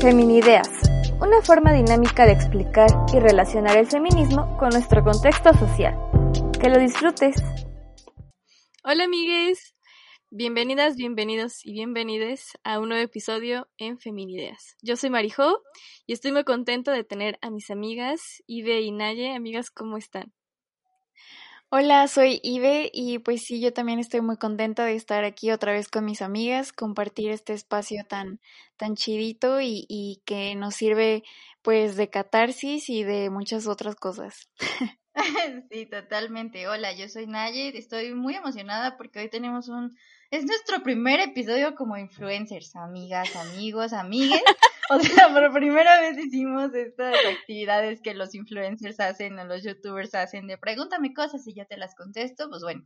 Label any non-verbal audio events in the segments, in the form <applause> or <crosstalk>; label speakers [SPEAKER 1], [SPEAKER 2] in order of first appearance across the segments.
[SPEAKER 1] Feminideas, una forma dinámica de explicar y relacionar el feminismo con nuestro contexto social. Que lo disfrutes.
[SPEAKER 2] Hola amigues, bienvenidas, bienvenidos y bienvenides a un nuevo episodio en Feminideas. Yo soy Marijo y estoy muy contenta de tener a mis amigas Ive y Naye. Amigas, ¿cómo están?
[SPEAKER 3] Hola, soy Ive y pues sí, yo también estoy muy contenta de estar aquí otra vez con mis amigas, compartir este espacio tan, tan chidito y, y que nos sirve pues de catarsis y de muchas otras cosas. <laughs> <laughs>
[SPEAKER 4] Sí, totalmente. Hola, yo soy Naye, estoy muy emocionada porque hoy tenemos un... Es nuestro primer episodio como influencers, amigas, amigos, amigues. O sea, por primera vez hicimos estas actividades que los influencers hacen o los youtubers hacen de pregúntame cosas y yo te las contesto. Pues bueno,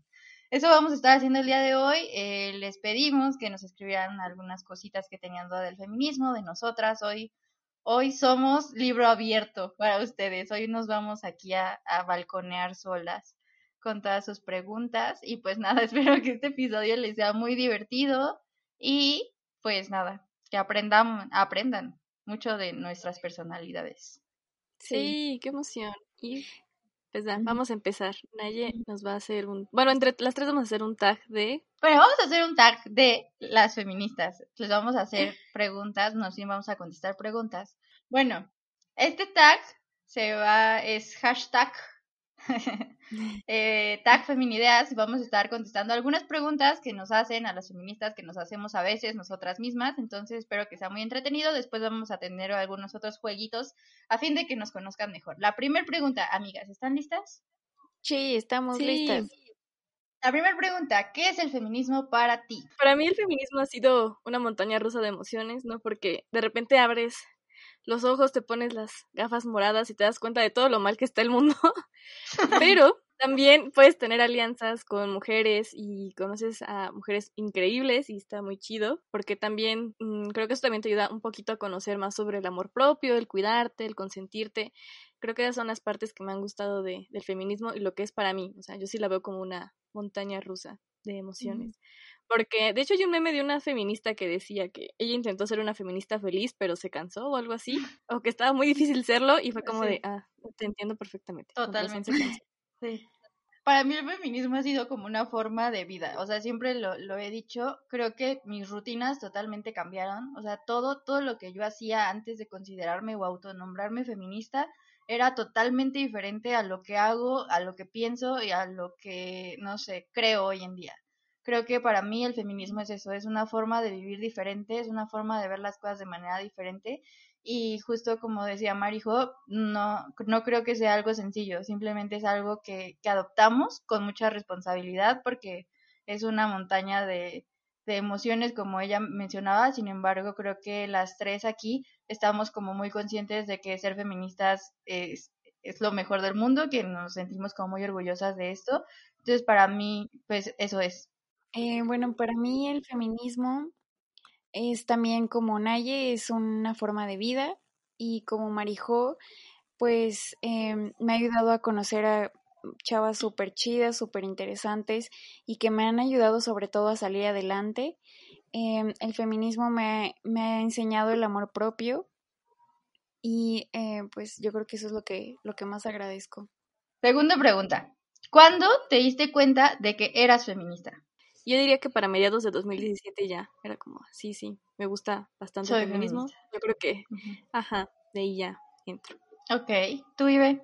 [SPEAKER 4] eso vamos a estar haciendo el día de hoy. Eh, les pedimos que nos escribieran algunas cositas que tenían duda del feminismo, de nosotras. Hoy, hoy somos libro abierto para ustedes. Hoy nos vamos aquí a, a balconear solas con todas sus preguntas. Y pues <laughs> nada, espero que este episodio les sea muy divertido. Y pues nada, que aprendan, aprendan mucho de nuestras personalidades.
[SPEAKER 2] Sí, qué emoción. Y pues ya, vamos a empezar. Naye nos va a hacer un... Bueno, entre las tres vamos a hacer un tag de...
[SPEAKER 4] Bueno, vamos a hacer un tag de las feministas. Les vamos a hacer <laughs> preguntas, no sí vamos a contestar preguntas. Bueno, este tag se va, es hashtag <laughs> eh, tag feminideas vamos a estar contestando algunas preguntas que nos hacen a las feministas que nos hacemos a veces nosotras mismas entonces espero que sea muy entretenido después vamos a tener algunos otros jueguitos a fin de que nos conozcan mejor la primera pregunta amigas ¿están listas?
[SPEAKER 3] Sí, estamos
[SPEAKER 2] Sí.
[SPEAKER 3] listas.
[SPEAKER 4] la primera pregunta ¿qué es el feminismo para ti?
[SPEAKER 2] Para mí el feminismo ha sido una montaña rusa de emociones, ¿no? Porque de repente abres los ojos, te pones las gafas moradas y te das cuenta de todo lo mal que está el mundo. <laughs> Pero también puedes tener alianzas con mujeres y conoces a mujeres increíbles y está muy chido, porque también mm, creo que eso también te ayuda un poquito a conocer más sobre el amor propio, el cuidarte, el consentirte. Creo que esas son las partes que me han gustado de, del feminismo y lo que es para mí. O sea, yo sí la veo como una montaña rusa de emociones. Porque, de hecho, hay un meme de una feminista que decía que ella intentó ser una feminista feliz, pero se cansó o algo así, o que estaba muy difícil serlo, y fue como
[SPEAKER 4] Sí.
[SPEAKER 2] de, ah, te entiendo perfectamente.
[SPEAKER 4] Totalmente.
[SPEAKER 2] cansó". <laughs>
[SPEAKER 4] Sí. Para mí el feminismo ha sido como una forma de vida, o sea, siempre lo, lo he dicho, creo que mis rutinas totalmente cambiaron, o sea, todo, todo lo que yo hacía antes de considerarme o autonombrarme feminista era totalmente diferente a lo que hago, a lo que pienso y a lo que, no sé, creo hoy en día. Creo que para mí el feminismo es eso, es una forma de vivir diferente, es una forma de ver las cosas de manera diferente. Y justo como decía Marijo, no, no creo que sea algo sencillo, simplemente es algo que, que adoptamos con mucha responsabilidad porque es una montaña de, de emociones como ella mencionaba, sin embargo creo que las tres aquí estamos como muy conscientes de que ser feministas es, es lo mejor del mundo, que nos sentimos como muy orgullosas de esto, entonces para mí pues eso es.
[SPEAKER 3] Eh, bueno, para mí el feminismo es también como Naye, es una forma de vida y como Marijo, pues em, me ha ayudado a conocer a chavas súper chidas, súper interesantes y que me han ayudado sobre todo a salir adelante. Em, el feminismo me, me ha enseñado el amor propio y eh, pues yo creo que eso es lo que, lo que más agradezco.
[SPEAKER 4] Segunda pregunta, ¿cuándo te diste cuenta de que eras feminista?
[SPEAKER 2] Yo diría que para mediados de 2017 ya era como, sí, sí, me gusta bastante
[SPEAKER 4] Soy
[SPEAKER 2] el feminismo.
[SPEAKER 4] feminista.
[SPEAKER 2] Yo creo que, ajá, de ahí ya entro.
[SPEAKER 4] Ok, ¿tú Ibe?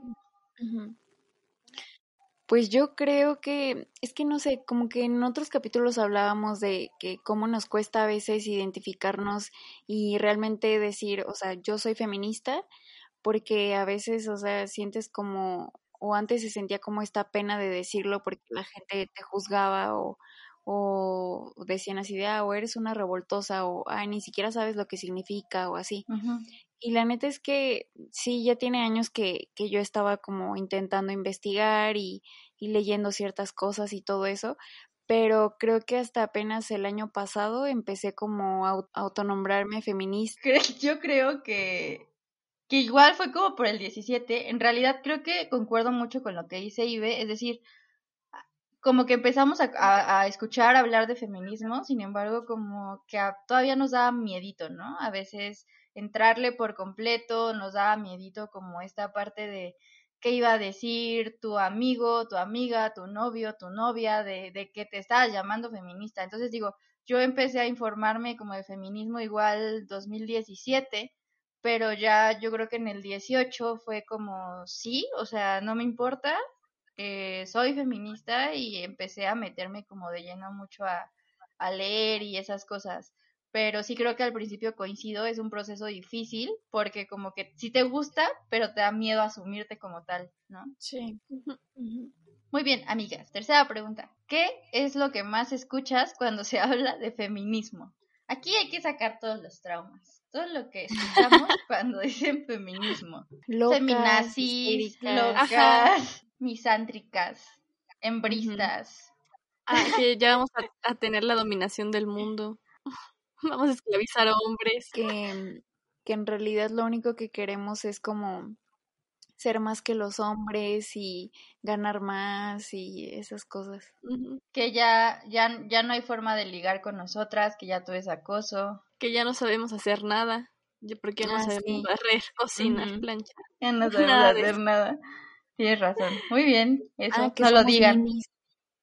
[SPEAKER 3] Pues yo creo que, es que no sé, como que en otros capítulos hablábamos de que cómo nos cuesta a veces identificarnos y realmente decir, o sea, yo soy feminista, porque a veces, o sea, sientes como, o antes se sentía como esta pena de decirlo porque la gente te juzgaba o, o decían así de, ah, o eres una revoltosa o, ay, ni siquiera sabes lo que significa o así. Y la neta es que sí, ya tiene años que, que yo estaba como intentando investigar y, y leyendo ciertas cosas y todo eso, pero creo que hasta apenas el año pasado empecé como a au- autonombrarme feminista. <laughs>
[SPEAKER 4] Yo creo que, que igual fue como por el 17. En realidad creo que concuerdo mucho con lo que dice Ibe, es decir, como que empezamos a, a, escuchar hablar de feminismo, sin embargo, como que todavía nos da miedito, ¿no? A veces entrarle por completo nos da miedito como esta parte de qué iba a decir tu amigo, tu amiga, tu novio, tu novia, de, de que te estaba llamando feminista. Entonces digo, yo empecé a informarme como de feminismo igual 2017, pero ya yo creo que en el 18 fue como, sí, o sea, no me importa, eh, soy feminista y empecé a meterme como de lleno mucho a, a leer y esas cosas pero sí creo que al principio coincido, es un proceso difícil porque como que sí te gusta, pero te da miedo asumirte como tal, ¿no?
[SPEAKER 3] Sí.
[SPEAKER 4] Muy bien, amigas. Tercera pregunta. ¿Qué es lo que más escuchas cuando se <laughs> habla de feminismo? Aquí hay que sacar todos los traumas. Todo lo que escuchamos <laughs> cuando dicen feminismo.
[SPEAKER 3] Locas,
[SPEAKER 4] Feminazis, locas, misántricas, hembristas.
[SPEAKER 2] Ah, que ya vamos a, a tener la dominación del mundo. <laughs> Vamos a esclavizar a hombres.
[SPEAKER 3] Que, que en realidad lo único que queremos es como ser más que los hombres y ganar más y esas cosas.
[SPEAKER 4] Que ya, ya, ya no hay forma de ligar con nosotras, que ya todo es acoso.
[SPEAKER 2] Que ya no sabemos hacer nada. Porque no ah, sabemos barrer, cocinar, planchar.
[SPEAKER 4] Ya no <laughs> sabemos hacer nada. Tienes razón. Muy bien, eso ah, no lo digan.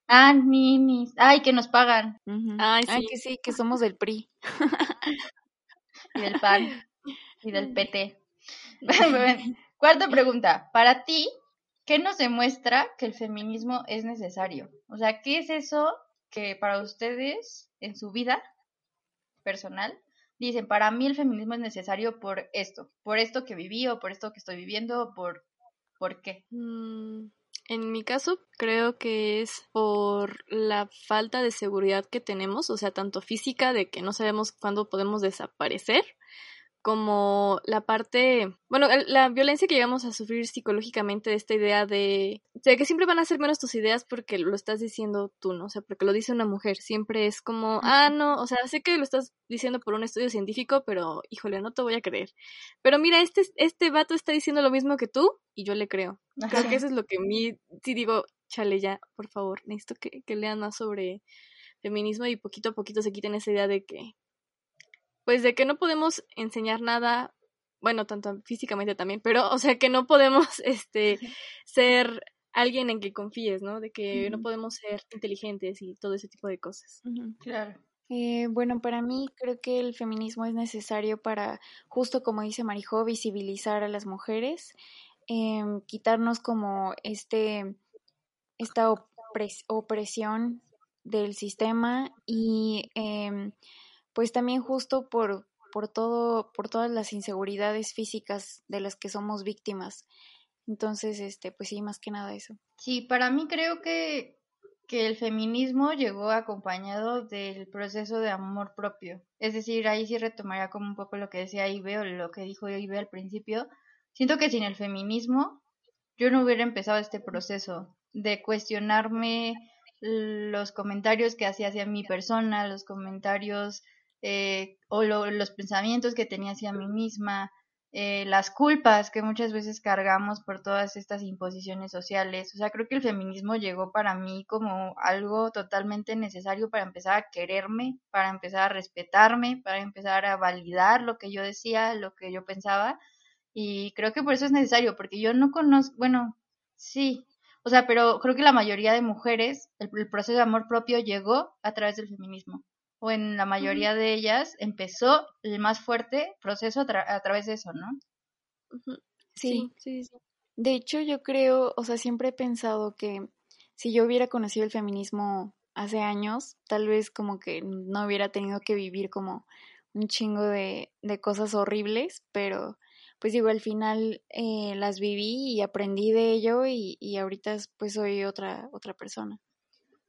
[SPEAKER 4] Ah, ninis. Ay, que nos pagan.
[SPEAKER 3] Ay, sí. que sí, que somos del PRI.
[SPEAKER 4] y del PAN. Y del PT. <laughs> Cuarta pregunta. Para ti, ¿qué nos demuestra que el feminismo es necesario? O sea, ¿qué es eso que para ustedes en su vida personal dicen, para mí el feminismo es necesario por esto, por esto que viví o por esto que estoy viviendo, por, ¿por qué?
[SPEAKER 2] Mm, en mi caso, creo que es por la falta de seguridad que tenemos, o sea, tanto física de que no sabemos cuándo podemos desaparecer, como la parte, bueno, la violencia que llegamos a sufrir psicológicamente de esta idea de, de, que siempre van a ser menos tus ideas porque lo estás diciendo tú, ¿no? O sea, porque lo dice una mujer, siempre es como, ah, no, o sea, sé que lo estás diciendo por un estudio científico, pero híjole, no te voy a creer. Pero mira, este, este vato está diciendo lo mismo que tú y yo le creo. Creo que eso es lo que a mí, sí digo, chale ya, por favor, necesito que, que lean más sobre feminismo y poquito a poquito se quiten esa idea de que pues de que no podemos enseñar nada, bueno, tanto físicamente también, pero o sea que no podemos <laughs> este ser alguien en que confíes, ¿no? De que no podemos ser inteligentes y todo ese tipo de cosas.
[SPEAKER 4] Claro.
[SPEAKER 3] Eh, bueno, para mí creo que el feminismo es necesario para, justo como dice Marijo, visibilizar a las mujeres, em, quitarnos como este, esta opresión del sistema y eh, pues también justo por, por todo, por todas las inseguridades físicas de las que somos víctimas. Entonces, este, pues sí, más que nada eso.
[SPEAKER 4] Sí, para mí creo que, que el feminismo llegó acompañado del proceso de amor propio. Es decir, ahí sí retomaría como un poco lo que decía Ibe o lo que dijo Ibe al principio. Siento que sin el feminismo yo no hubiera empezado este proceso de cuestionarme los comentarios que hacía hacia mi persona, los comentarios eh, o los pensamientos que tenía hacia mí misma, eh, las culpas que muchas veces cargamos por todas estas imposiciones sociales. O sea, creo que el feminismo llegó para mí como algo totalmente necesario para empezar a quererme, para empezar a respetarme, para empezar a validar lo que yo decía, lo que yo pensaba. Y creo que por eso es necesario, porque yo no conozco, bueno, sí, o sea, pero creo que la mayoría de mujeres, el proceso de amor propio llegó a través del feminismo o en la mayoría de ellas empezó el más fuerte proceso a, través de eso, ¿no?
[SPEAKER 3] Sí. sí, sí, De hecho, yo creo, o sea, siempre he pensado que si yo hubiera conocido el feminismo hace años, tal vez como que no hubiera tenido que vivir como un chingo de, de cosas horribles, pero pues digo, al final eh, las viví y aprendí de ello y, y ahorita pues soy otra, otra persona.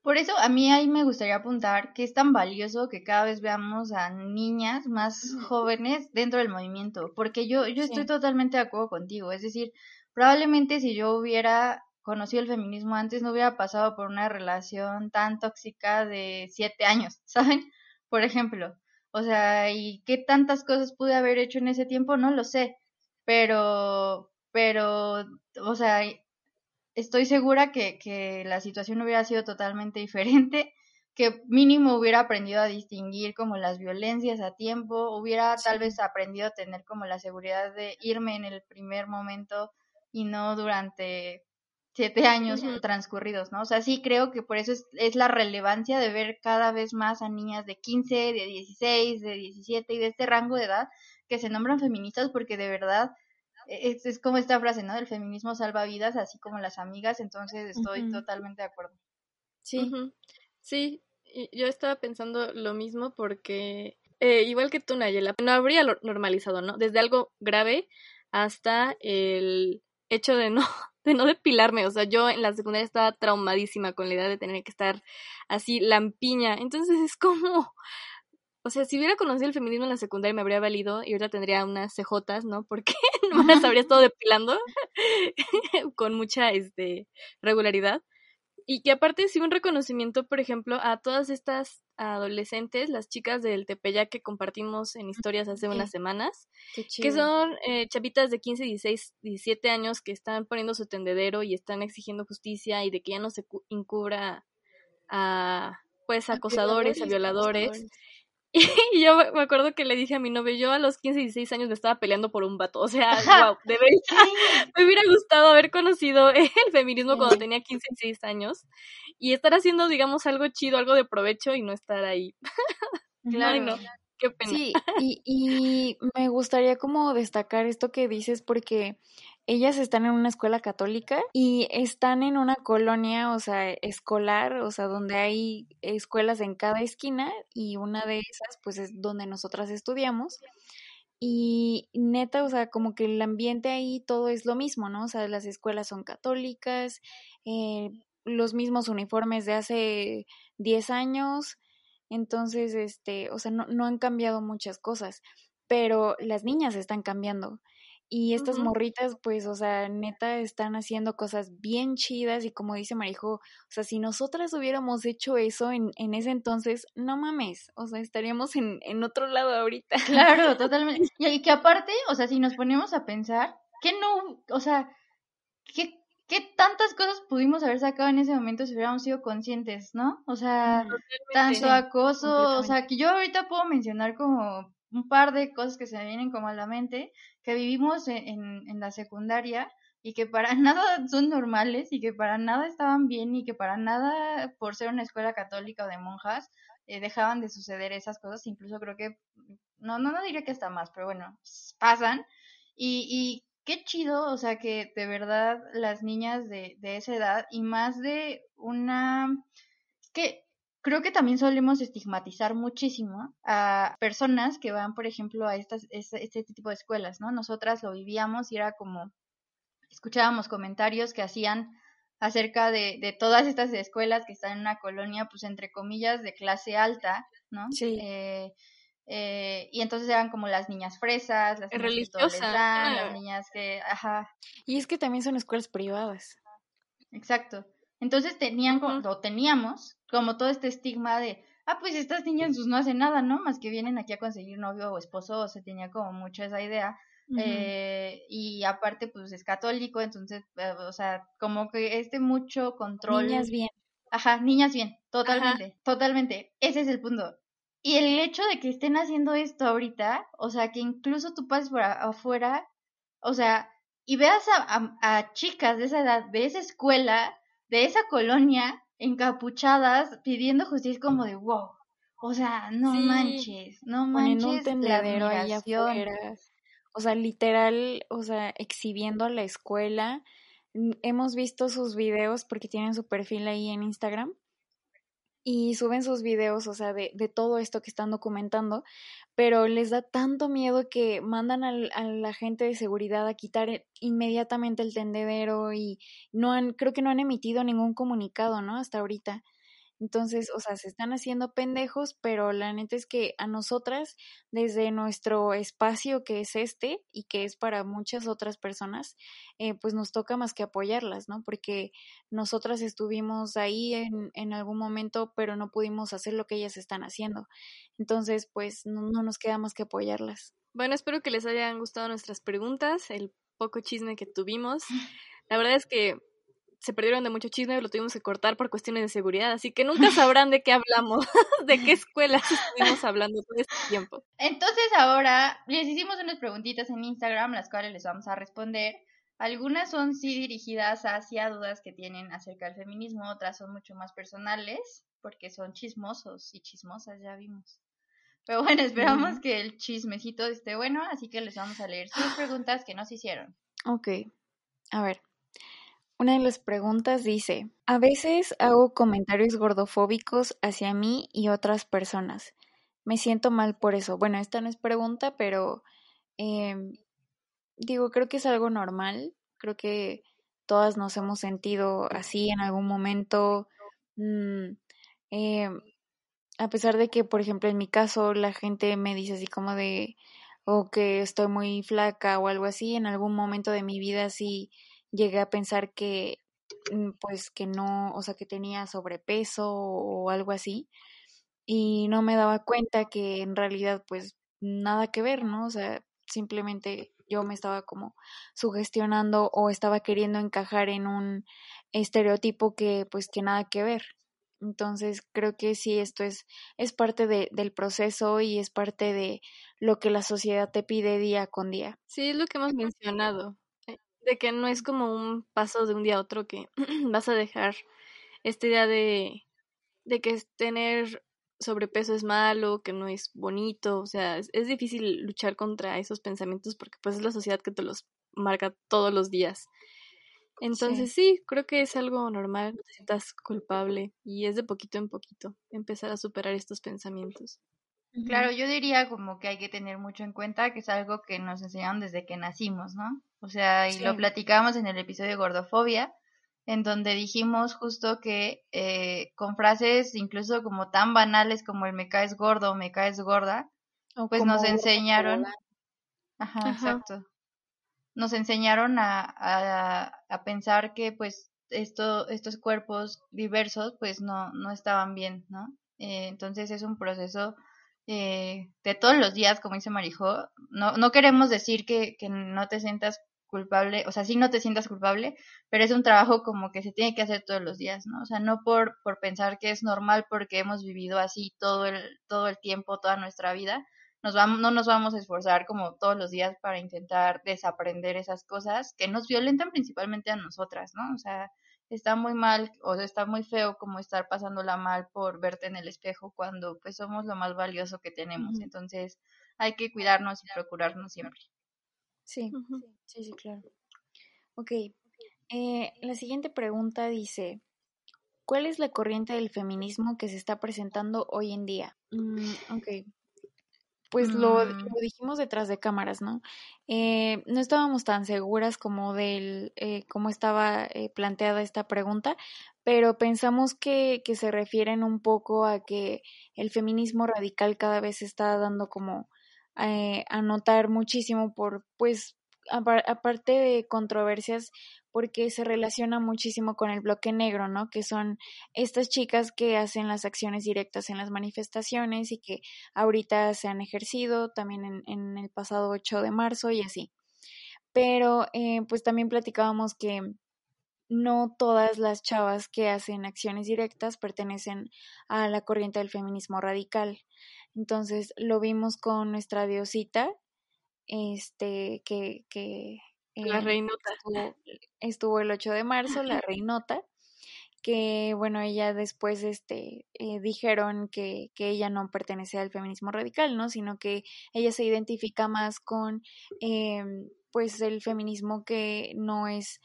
[SPEAKER 4] Por eso a mí ahí me gustaría apuntar que es tan valioso que cada vez veamos a niñas más jóvenes dentro del movimiento, porque yo, yo estoy totalmente de acuerdo contigo, es decir, probablemente si yo hubiera conocido el feminismo antes no hubiera pasado por una relación tan tóxica de siete años, <laughs> ¿saben? Por ejemplo, o sea, y qué tantas cosas pude haber hecho en ese tiempo, no lo sé, pero, pero, o sea, estoy segura que, que la situación hubiera sido totalmente <laughs> diferente que mínimo hubiera aprendido a distinguir como las violencias a tiempo, hubiera tal vez aprendido a tener como la seguridad de irme en el primer momento y no durante siete años transcurridos, ¿no? O sea, sí creo que por eso es, es, la relevancia de ver cada vez más a niñas de 15, de 16, de 17 y de este rango de edad que se nombran feministas porque de verdad es, es como esta frase, ¿no? El feminismo salva vidas, así como las amigas, entonces estoy totalmente de acuerdo.
[SPEAKER 2] Sí, sí, yo estaba pensando lo mismo porque, eh, igual que tú, Nayela, no habría normalizado, ¿no? Desde algo grave hasta el hecho de no, <laughs> de no depilarme. O sea, yo en la secundaria estaba traumadísima con la idea de tener que estar así lampiña. Entonces es como, o sea, si hubiera conocido el feminismo en la secundaria me habría valido y ahorita tendría unas CJs, ¿no? Porque <laughs> no me las habría estado depilando <laughs> con mucha este, regularidad. Y que aparte sí un reconocimiento, por ejemplo, a todas estas adolescentes, las chicas del Tepeyac que compartimos en historias hace unas semanas, que son eh, chavitas de 15, 16, 17 años que están poniendo su tendedero y están exigiendo justicia y de que ya no se encubra a pues acosadores, a violadores. <laughs> Y yo me acuerdo que le dije a mi novio, yo a los 15 y 16 años me estaba peleando por un vato. O sea, <laughs> wow, de verdad. <laughs> Me hubiera gustado haber conocido el feminismo cuando tenía 15 y 16 años y estar haciendo, digamos, algo chido, algo de provecho y no estar ahí. Claro. qué pena.
[SPEAKER 3] Sí, y, y me gustaría como destacar esto que dices porque ellas están en una escuela católica y están en una colonia, o sea, escolar, o sea, donde hay escuelas en cada esquina y una de esas, pues, es donde nosotras estudiamos. Y neta, o sea, como que el ambiente ahí todo es lo mismo, ¿no? O sea, las escuelas son católicas, eh, los mismos uniformes de hace 10 años, entonces, este, o sea, no, no han cambiado muchas cosas, pero las niñas están cambiando. Y estas morritas, pues, o sea, neta, están haciendo cosas bien chidas y como dice Marijo, o sea, si nosotras hubiéramos hecho eso en, en ese entonces, no mames, o sea, estaríamos en, en otro lado ahorita.
[SPEAKER 4] Claro, <laughs> totalmente. Y, que aparte, o sea, si nos ponemos a pensar, que no, o sea, ¿qué, qué tantas cosas pudimos haber sacado en ese momento si hubiéramos sido conscientes, ¿no? O sea, tanto acoso, o sea, que yo ahorita puedo mencionar como un par de cosas que se me vienen como a la mente, que vivimos en, en, la secundaria y que para <laughs> nada son normales y que para nada estaban bien y que para nada, por ser una escuela católica o de monjas, eh, dejaban de suceder esas cosas. Incluso creo que, no, no, no diría que está más, pero bueno, pasan. Y, qué chido, o sea, que de verdad las niñas de, de esa edad y más de una... Que creo que también solemos estigmatizar muchísimo a personas que van, por ejemplo, a estas, este, este, tipo de escuelas, ¿no? Nosotras lo vivíamos y era como, escuchábamos comentarios que hacían acerca de, de todas estas escuelas que están en una colonia, pues entre comillas, de clase alta, ¿no?
[SPEAKER 3] Sí.
[SPEAKER 4] Eh, eh, y entonces eran como las niñas fresas, las
[SPEAKER 2] religiosas,
[SPEAKER 4] las niñas que, ajá.
[SPEAKER 3] Y es que también son escuelas privadas.
[SPEAKER 4] Exacto. Entonces tenían, o teníamos, como todo este estigma de, ah, pues estas niñas pues no hacen nada, ¿no? Más que vienen aquí a conseguir novio o esposo, o se tenía como mucho esa idea. eh, y aparte, pues es católico, entonces, eh, o sea, como que este mucho control.
[SPEAKER 3] Niñas bien.
[SPEAKER 4] Ajá, niñas bien, totalmente, totalmente. Ese es el punto. Y el hecho de que estén haciendo esto ahorita, o sea, que incluso tú pases por afuera, o sea, y veas a, a chicas de esa edad, de esa escuela, de esa colonia encapuchadas pidiendo justicia como de wow. O sea, no manches, no manches.
[SPEAKER 3] un tendedero ahí afuera. O sea, literal, o sea, exhibiendo a la escuela. Hemos visto sus videos porque tienen su perfil ahí en Instagram y suben sus videos, o sea, de, de, todo esto que están documentando, pero les da tanto miedo que mandan al, a la gente de seguridad a quitar e, inmediatamente el tendedero y no han, creo que no han emitido ningún comunicado, ¿no? Hasta ahorita. Entonces, o sea, se están haciendo pendejos, pero la neta es que a nosotras, desde nuestro espacio que es este y que es para muchas otras personas, eh, pues nos toca más que apoyarlas, ¿no? Porque nosotras estuvimos ahí en, en, algún momento, pero no pudimos hacer lo que ellas están haciendo. Entonces, pues no, no nos queda más que apoyarlas.
[SPEAKER 2] Bueno, espero que les hayan gustado nuestras preguntas, el poco chisme que tuvimos. <laughs> La verdad es que se perdieron de mucho chisme, lo tuvimos que cortar por cuestiones de seguridad, así que nunca sabrán de qué hablamos, <laughs> de qué escuelas <laughs> estuvimos hablando todo este tiempo.
[SPEAKER 4] Entonces ahora les hicimos unas preguntitas en Instagram, las cuales les vamos a responder. Algunas son sí dirigidas hacia dudas que tienen acerca del feminismo, otras son mucho más personales, porque son chismosos y chismosas, ya vimos. Pero bueno, esperamos que el chismecito esté bueno, así que les vamos a leer sus preguntas que nos hicieron.
[SPEAKER 3] Ok, a ver. Una de las preguntas dice, a veces hago comentarios gordofóbicos hacia mí y otras personas. Me siento mal por eso. Bueno, esta no es pregunta, pero em, digo, creo que es algo normal. Creo que todas nos hemos sentido así en algún momento. Mm, em, a pesar de que, por ejemplo, en mi caso la gente me dice así como de, o que estoy muy flaca o algo así, en algún momento de mi vida sí llegué a pensar que, mm, pues, que no, o sea, que tenía sobrepeso o algo así, y no me daba cuenta que en realidad, pues, nada que ver, ¿no? O sea, simplemente yo me estaba como sugestionando o estaba queriendo encajar en un estereotipo que, pues, que nada que ver. Entonces creo que sí, esto es, es parte de, del proceso y es parte de lo que la sociedad te pide día con día.
[SPEAKER 2] Sí, es lo que hemos mencionado, de que no es como un paso de un día a otro que <clears throat> vas a dejar esta idea de, de que tener sobrepeso es malo, que no es bonito, o sea, es, es difícil luchar contra esos pensamientos porque pues es la sociedad que te los marca todos los días. Entonces sí. creo que es algo normal, te sientas culpable y es de poquito en poquito empezar a superar estos pensamientos.
[SPEAKER 4] Claro, yo diría como que hay que tener mucho en cuenta que es algo que nos enseñaron desde que nacimos, ¿no? O sea, y lo platicamos en el episodio de Gordofobia, en donde dijimos justo que eh, con frases incluso como tan banales como el me caes gordo o me caes gorda, pues nos enseñaron... Ajá, exacto. Nos enseñaron a, a, pensar que pues esto, estos cuerpos diversos pues no, no estaban bien, ¿no? Eh, entonces es un proceso eh, de todos los días, como dice Marijo, no, no queremos decir que, que no te sientas culpable, o sea, sí no te sientas culpable, pero es un trabajo como que se tiene que hacer todos los días, ¿no? O sea, no por, por pensar que es normal porque hemos vivido así todo el, todo el tiempo, toda nuestra vida, nos vamos, no nos vamos a esforzar como todos los días para intentar desaprender esas cosas que nos violentan principalmente a nosotras, ¿no? O sea, está muy mal o está muy feo como estar pasándola mal por verte en el espejo cuando pues somos lo más valioso que tenemos. Entonces hay que cuidarnos y procurarnos siempre.
[SPEAKER 3] Sí, sí, sí, claro. Ok, eh, la siguiente pregunta dice, ¿cuál es la corriente del feminismo que se está presentando hoy en día? Mm, ok, pues lo, mm. lo, dijimos detrás de cámaras, ¿no? Eh, no estábamos tan seguras como del eh, cómo estaba eh, planteada esta pregunta, pero pensamos que, que se refieren un poco a que el feminismo radical cada vez está dando como a notar muchísimo por, pues, aparte de controversias porque se relaciona muchísimo con el bloque negro, ¿no? Que son estas chicas que hacen las acciones directas en las manifestaciones y que ahorita se han ejercido también en, el pasado 8 de marzo y así. Pero eh, pues también platicábamos que no todas las chavas que hacen acciones directas pertenecen a la corriente del feminismo radical. Entonces lo vimos con nuestra diosita, este, que, que
[SPEAKER 2] la reinota.
[SPEAKER 3] Estuvo, el 8 de marzo, la reinota, que bueno, ella después este, eh, dijeron que, que, ella no pertenece al feminismo radical, ¿no? Sino que ella se identifica más con em, pues el feminismo que no es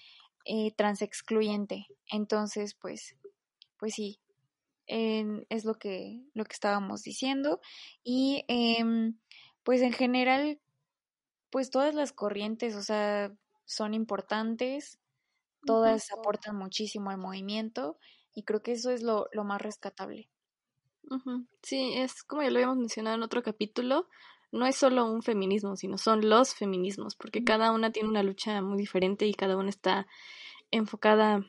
[SPEAKER 3] eh, transexcluyente. Entonces, pues, pues sí, es lo que, lo que estábamos diciendo. Y em, pues en general, pues todas las corrientes, o sea, son importantes, todas aportan muchísimo al movimiento y creo que eso es lo, lo más rescatable.
[SPEAKER 2] Sí, es como ya lo habíamos mencionado en otro capítulo, no es solo un feminismo, sino son los feminismos, porque cada una tiene una lucha muy diferente y cada una está enfocada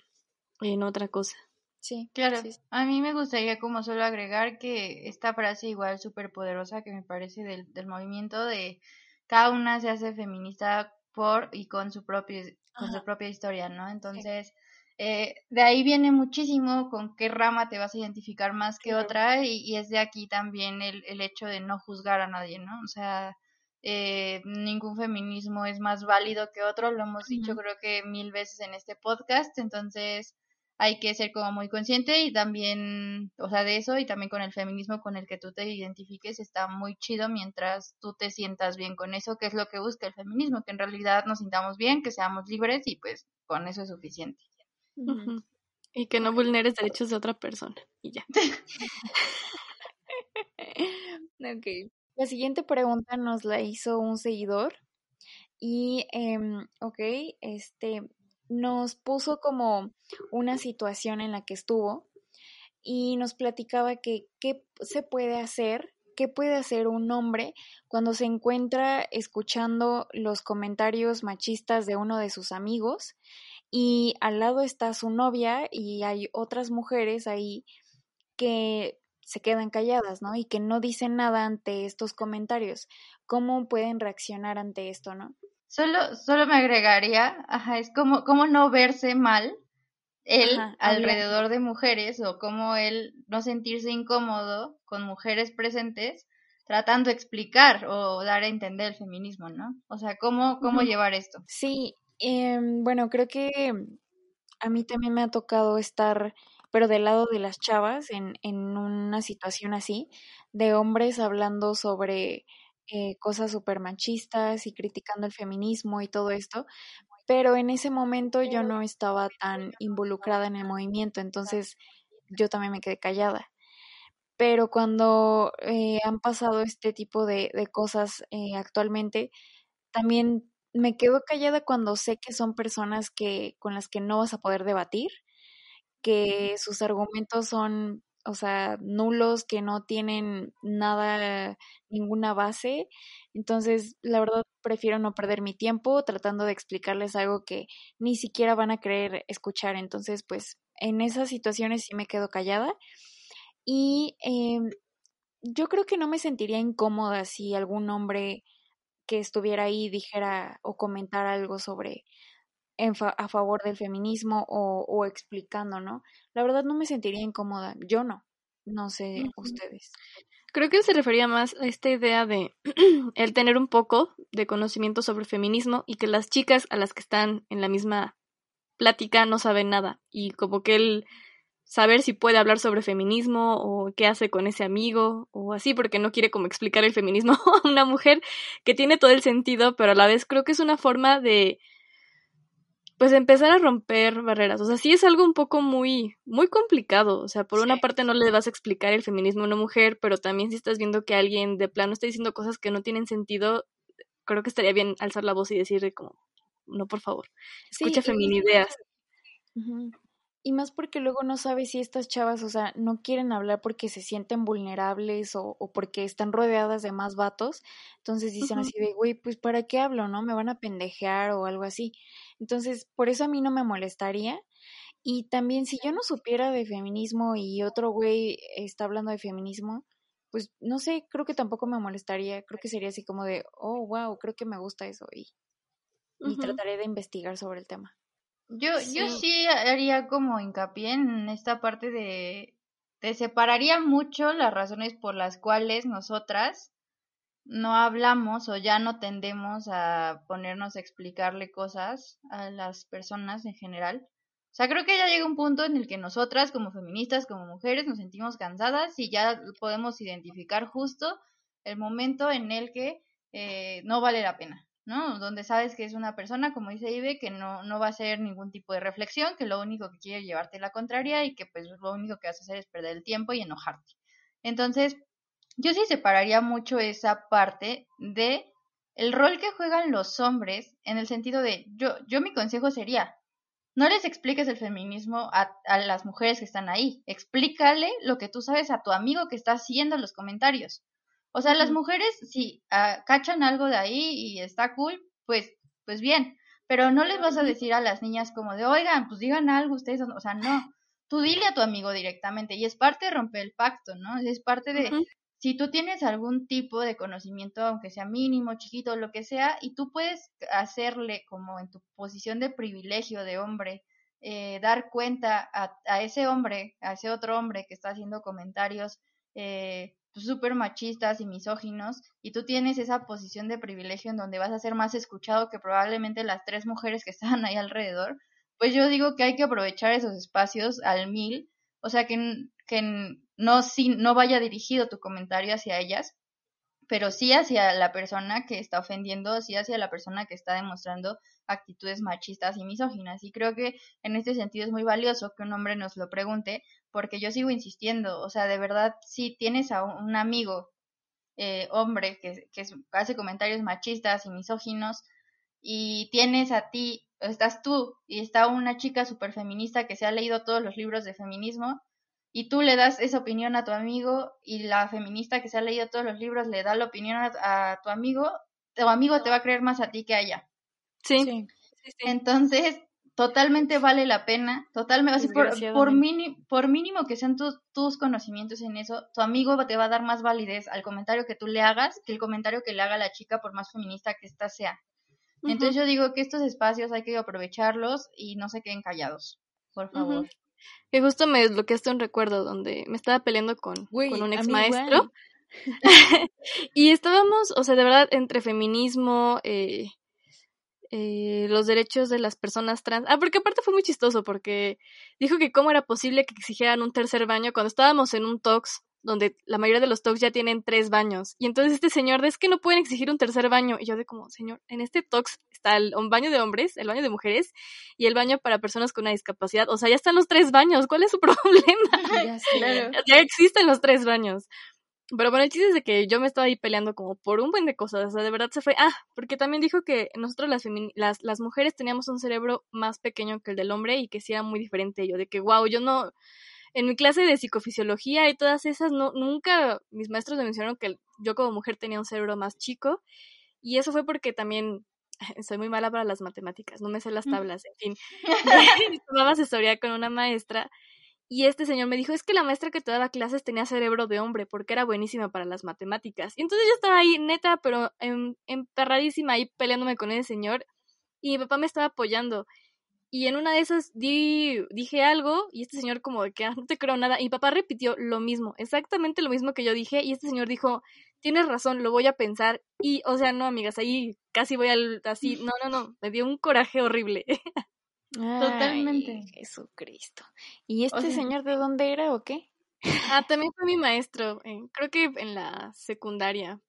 [SPEAKER 2] en otra cosa.
[SPEAKER 4] Sí, claro. A mí me gustaría como solo agregar que esta frase igual súper poderosa que me parece del, del movimiento de cada una se hace feminista por y con su propia con su propia historia, ¿no? Entonces, eh, de ahí viene muchísimo con qué rama te vas a identificar más que otra y, es de aquí también el, el hecho de no juzgar a nadie, ¿no? O sea, eh, ningún feminismo es más válido que otro, lo hemos dicho creo que mil veces en este podcast, entonces hay que ser como muy consciente y también, o sea, de eso y también con el feminismo con el que tú te identifiques está muy chido mientras tú te sientas bien con eso, que es lo que busca el feminismo, que en realidad nos sintamos bien, que seamos libres y pues con eso es suficiente.
[SPEAKER 2] Y que no vulneres derechos de otra persona y ya. <laughs>
[SPEAKER 3] ok. La siguiente pregunta nos la hizo un seguidor y, eh, ok, este, nos puso como una situación en la que estuvo y nos platicaba que qué se puede hacer, qué puede hacer un hombre cuando se encuentra escuchando los comentarios machistas de uno de sus amigos y al lado está su novia y hay otras mujeres ahí que se quedan calladas, ¿no? Y que no dicen nada ante estos comentarios. ¿Cómo pueden reaccionar ante esto, no?
[SPEAKER 4] Solo, solo me agregaría, ajá, es como, como no verse mal él alrededor de mujeres o como él no sentirse incómodo con mujeres presentes tratando de explicar o dar a entender el feminismo, ¿no? O sea, ¿cómo, cómo llevar esto?
[SPEAKER 3] Sí, em, bueno, creo que a mí también me ha tocado estar pero del lado de las chavas en, en una situación así, de hombres hablando sobre eh, cosas súper machistas y criticando el feminismo y todo esto, pero en ese momento yo no estaba tan involucrada en el movimiento, entonces yo también me quedé callada. Pero cuando eh, han pasado este tipo de, de cosas eh, actualmente, también me quedo callada cuando sé que son personas que con las que no vas a poder debatir que sus argumentos son, o sea, nulos, que no tienen nada, ninguna base. Entonces, la verdad, prefiero no perder mi tiempo tratando de explicarles algo que ni siquiera van a querer escuchar. Entonces, pues, en esas situaciones sí me quedo callada. Y eh, yo creo que no me sentiría incómoda si algún hombre que estuviera ahí dijera o comentara algo sobre a favor del feminismo o, explicando, ¿no? La verdad no me sentiría incómoda, yo no, no sé ustedes.
[SPEAKER 2] Creo que se refería más a esta idea de <clears throat> el tener un poco de conocimiento sobre feminismo y que las chicas a las que están en la misma plática no saben nada y como que él saber si puede hablar sobre feminismo o qué hace con ese amigo o así porque no quiere como explicar el feminismo <laughs> a una mujer que tiene todo el sentido pero a la vez creo que es una forma de pues empezar a romper barreras. O sea, sí es algo un poco muy, muy complicado. O sea, por una parte no le vas a explicar el feminismo a una mujer, pero también si estás viendo que alguien de plano está diciendo cosas que no tienen sentido, creo que estaría bien alzar la voz y decirle como, no, por favor, escucha sí, feminideas.
[SPEAKER 3] Y más porque luego no sabes si estas chavas, o sea, no quieren hablar porque se sienten vulnerables o, o porque están rodeadas de más vatos. Entonces dicen así de, güey, pues ¿para qué hablo, no? Me van a pendejear o algo así. Entonces, por eso a mí no me molestaría. Y también si yo no supiera de feminismo y otro güey está hablando de feminismo, pues no sé, creo que tampoco me molestaría. Creo que sería así como de, oh, wow, creo que me gusta eso y, y trataré de investigar sobre el tema.
[SPEAKER 4] Yo sí. yo sí haría como hincapié en esta parte de te separaría mucho las razones por las cuales nosotras no hablamos o ya no tendemos a ponernos a explicarle cosas a las personas en general. O sea, creo que ya llega un punto en el que nosotras como feministas, como mujeres, nos sentimos cansadas y ya podemos identificar justo el momento en el que eh, no vale la pena. ¿no? Donde sabes que es una persona, como dice Ibe, que no, no va a hacer ningún tipo de reflexión, que lo único que quiere llevarte la contraria y que pues lo único que vas a hacer es perder el tiempo y enojarte. Entonces, yo sí separaría mucho esa parte de el rol que juegan los hombres en el sentido de, yo, yo mi consejo sería, no les expliques el feminismo a, a, las mujeres que están ahí, explícale lo que tú sabes a tu amigo que está haciendo los comentarios. O sea, las mujeres, si uh, cachan algo de ahí y está cool, pues, pues bien. Pero no les vas a decir a las niñas como de, oigan, pues digan algo ustedes. O sea, no. Tú dile a tu amigo directamente. Y es parte de romper el pacto, ¿no? Es parte de, si tú tienes algún tipo de conocimiento, aunque sea mínimo, chiquito, lo que sea, y tú puedes hacerle como en tu posición de privilegio de hombre, eh, dar cuenta a, a, ese hombre, a ese otro hombre que está haciendo comentarios eh, súper machistas y misóginos, y tú tienes esa posición de privilegio en donde vas a ser más escuchado que probablemente las tres mujeres que <laughs> estaban ahí alrededor, pues yo digo que hay que aprovechar esos espacios al mil, o sea, que, que no, si, no vaya dirigido tu comentario hacia ellas, pero sí hacia la persona que está ofendiendo, sí hacia la persona que está demostrando actitudes machistas y misóginas. Y creo que en este sentido es muy valioso que un hombre nos lo pregunte, porque yo sigo insistiendo, o sea, de verdad, si tienes a un amigo, eh, hombre, que, que hace comentarios machistas y misóginos, y tienes a ti, estás tú, y está una chica súper feminista que se ha leído todos los libros de feminismo, y tú le das esa opinión a tu amigo y la feminista que se ha leído todos los libros le da la opinión a, tu amigo, tu amigo te va a creer más a ti que a ella.
[SPEAKER 2] Sí.
[SPEAKER 4] Entonces, totalmente vale la pena, totalmente, por, por, por mínimo que sean tus, tus conocimientos en eso, tu amigo te va a dar más validez al comentario que tú le hagas que el comentario que le haga la chica, por más feminista que ésta sea. Entonces yo digo que estos espacios hay que aprovecharlos y no se queden callados, por favor.
[SPEAKER 2] Que justo me desbloqueaste un recuerdo donde me estaba peleando con, con un ex maestro. <laughs> y estábamos, o sea, de verdad, entre feminismo, eh, eh, los derechos de las personas trans. Ah, porque aparte fue muy chistoso, porque dijo que cómo era posible que exigieran un tercer baño cuando estábamos en un talks donde la mayoría de los talks ya tienen tres baños. Y entonces este señor, es que no pueden exigir un tercer baño. Y yo de como, señor, en este talks está el, un baño de hombres, el baño de mujeres y el baño para personas con una discapacidad. O sea, ya están los tres baños. ¿Cuál es su <laughs> problema? Ya, ya existen los tres baños. Pero bueno, el chiste es de que yo me estaba ahí peleando como por un buen de cosas. O sea, de verdad se fue. Ah, porque también dijo que nosotros las, las, las mujeres teníamos un cerebro más pequeño que el del hombre y que sí era muy diferente. Yo de que, wow, yo no en mi clase de psicofisiología y todas esas, no, nunca mis maestros me mencionaron que yo como mujer tenía un cerebro más chico. Y eso fue porque también <laughs> soy muy mala para las matemáticas, no me sé las mm. tablas, en fin. <laughs> <laughs> Tomaba asesoría con una maestra y este señor me dijo, es que la maestra que te daba clases tenía cerebro de hombre porque era buenísima para las matemáticas. Y entonces yo estaba ahí, neta, pero em, emperradísima ahí peleándome con ese señor y mi papá me estaba apoyando. Y en una de esas di, dije algo y este señor como de que ah, no te creo nada. Y mi papá repitió lo mismo, exactamente lo mismo que yo dije. Y este señor dijo, tienes razón, lo voy a pensar. Y, o sea, no, amigas, ahí casi voy al, así, no, no, no, me dio un coraje horrible. <laughs>
[SPEAKER 3] Totalmente. Jesucristo. ¿Y este señor de dónde era o qué?
[SPEAKER 2] Ah, también fue mi maestro, creo que en la secundaria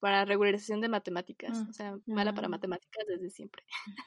[SPEAKER 2] para regularización de matemáticas, mm, o sea, mala para matemáticas desde siempre.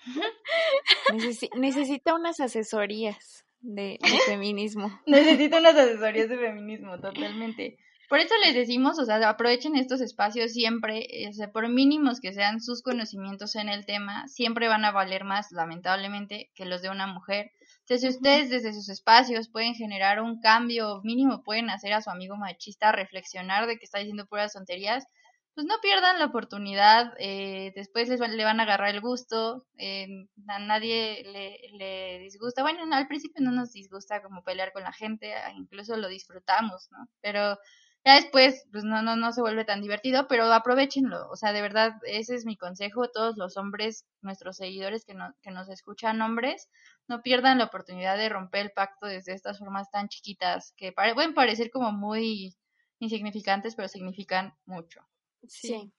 [SPEAKER 2] <laughs>
[SPEAKER 3] necesita unas asesorías de, de <laughs> feminismo.
[SPEAKER 4] Necesita unas asesorías de feminismo, totalmente. Por eso les decimos, o sea, aprovechen estos espacios siempre, o sea, por mínimos que sean sus conocimientos en el tema, siempre van a valer más, lamentablemente, que los de una mujer. Entonces, si ustedes desde sus espacios pueden generar un cambio mínimo, pueden hacer a su amigo machista reflexionar de que está diciendo puras tonterías, pues no pierdan la oportunidad, eh, después les le van a agarrar el gusto, eh, a nadie le, le, disgusta, bueno, al principio no nos disgusta como pelear con la gente, incluso lo disfrutamos, ¿no? Pero ya después, pues no, no, no se vuelve tan divertido, pero aprovechenlo, o sea, de verdad, ese es mi consejo, todos los hombres, nuestros seguidores que, no, que nos escuchan hombres, no pierdan la oportunidad de romper el pacto desde estas formas tan chiquitas que pueden parecer como muy insignificantes, pero significan mucho.
[SPEAKER 3] Sí.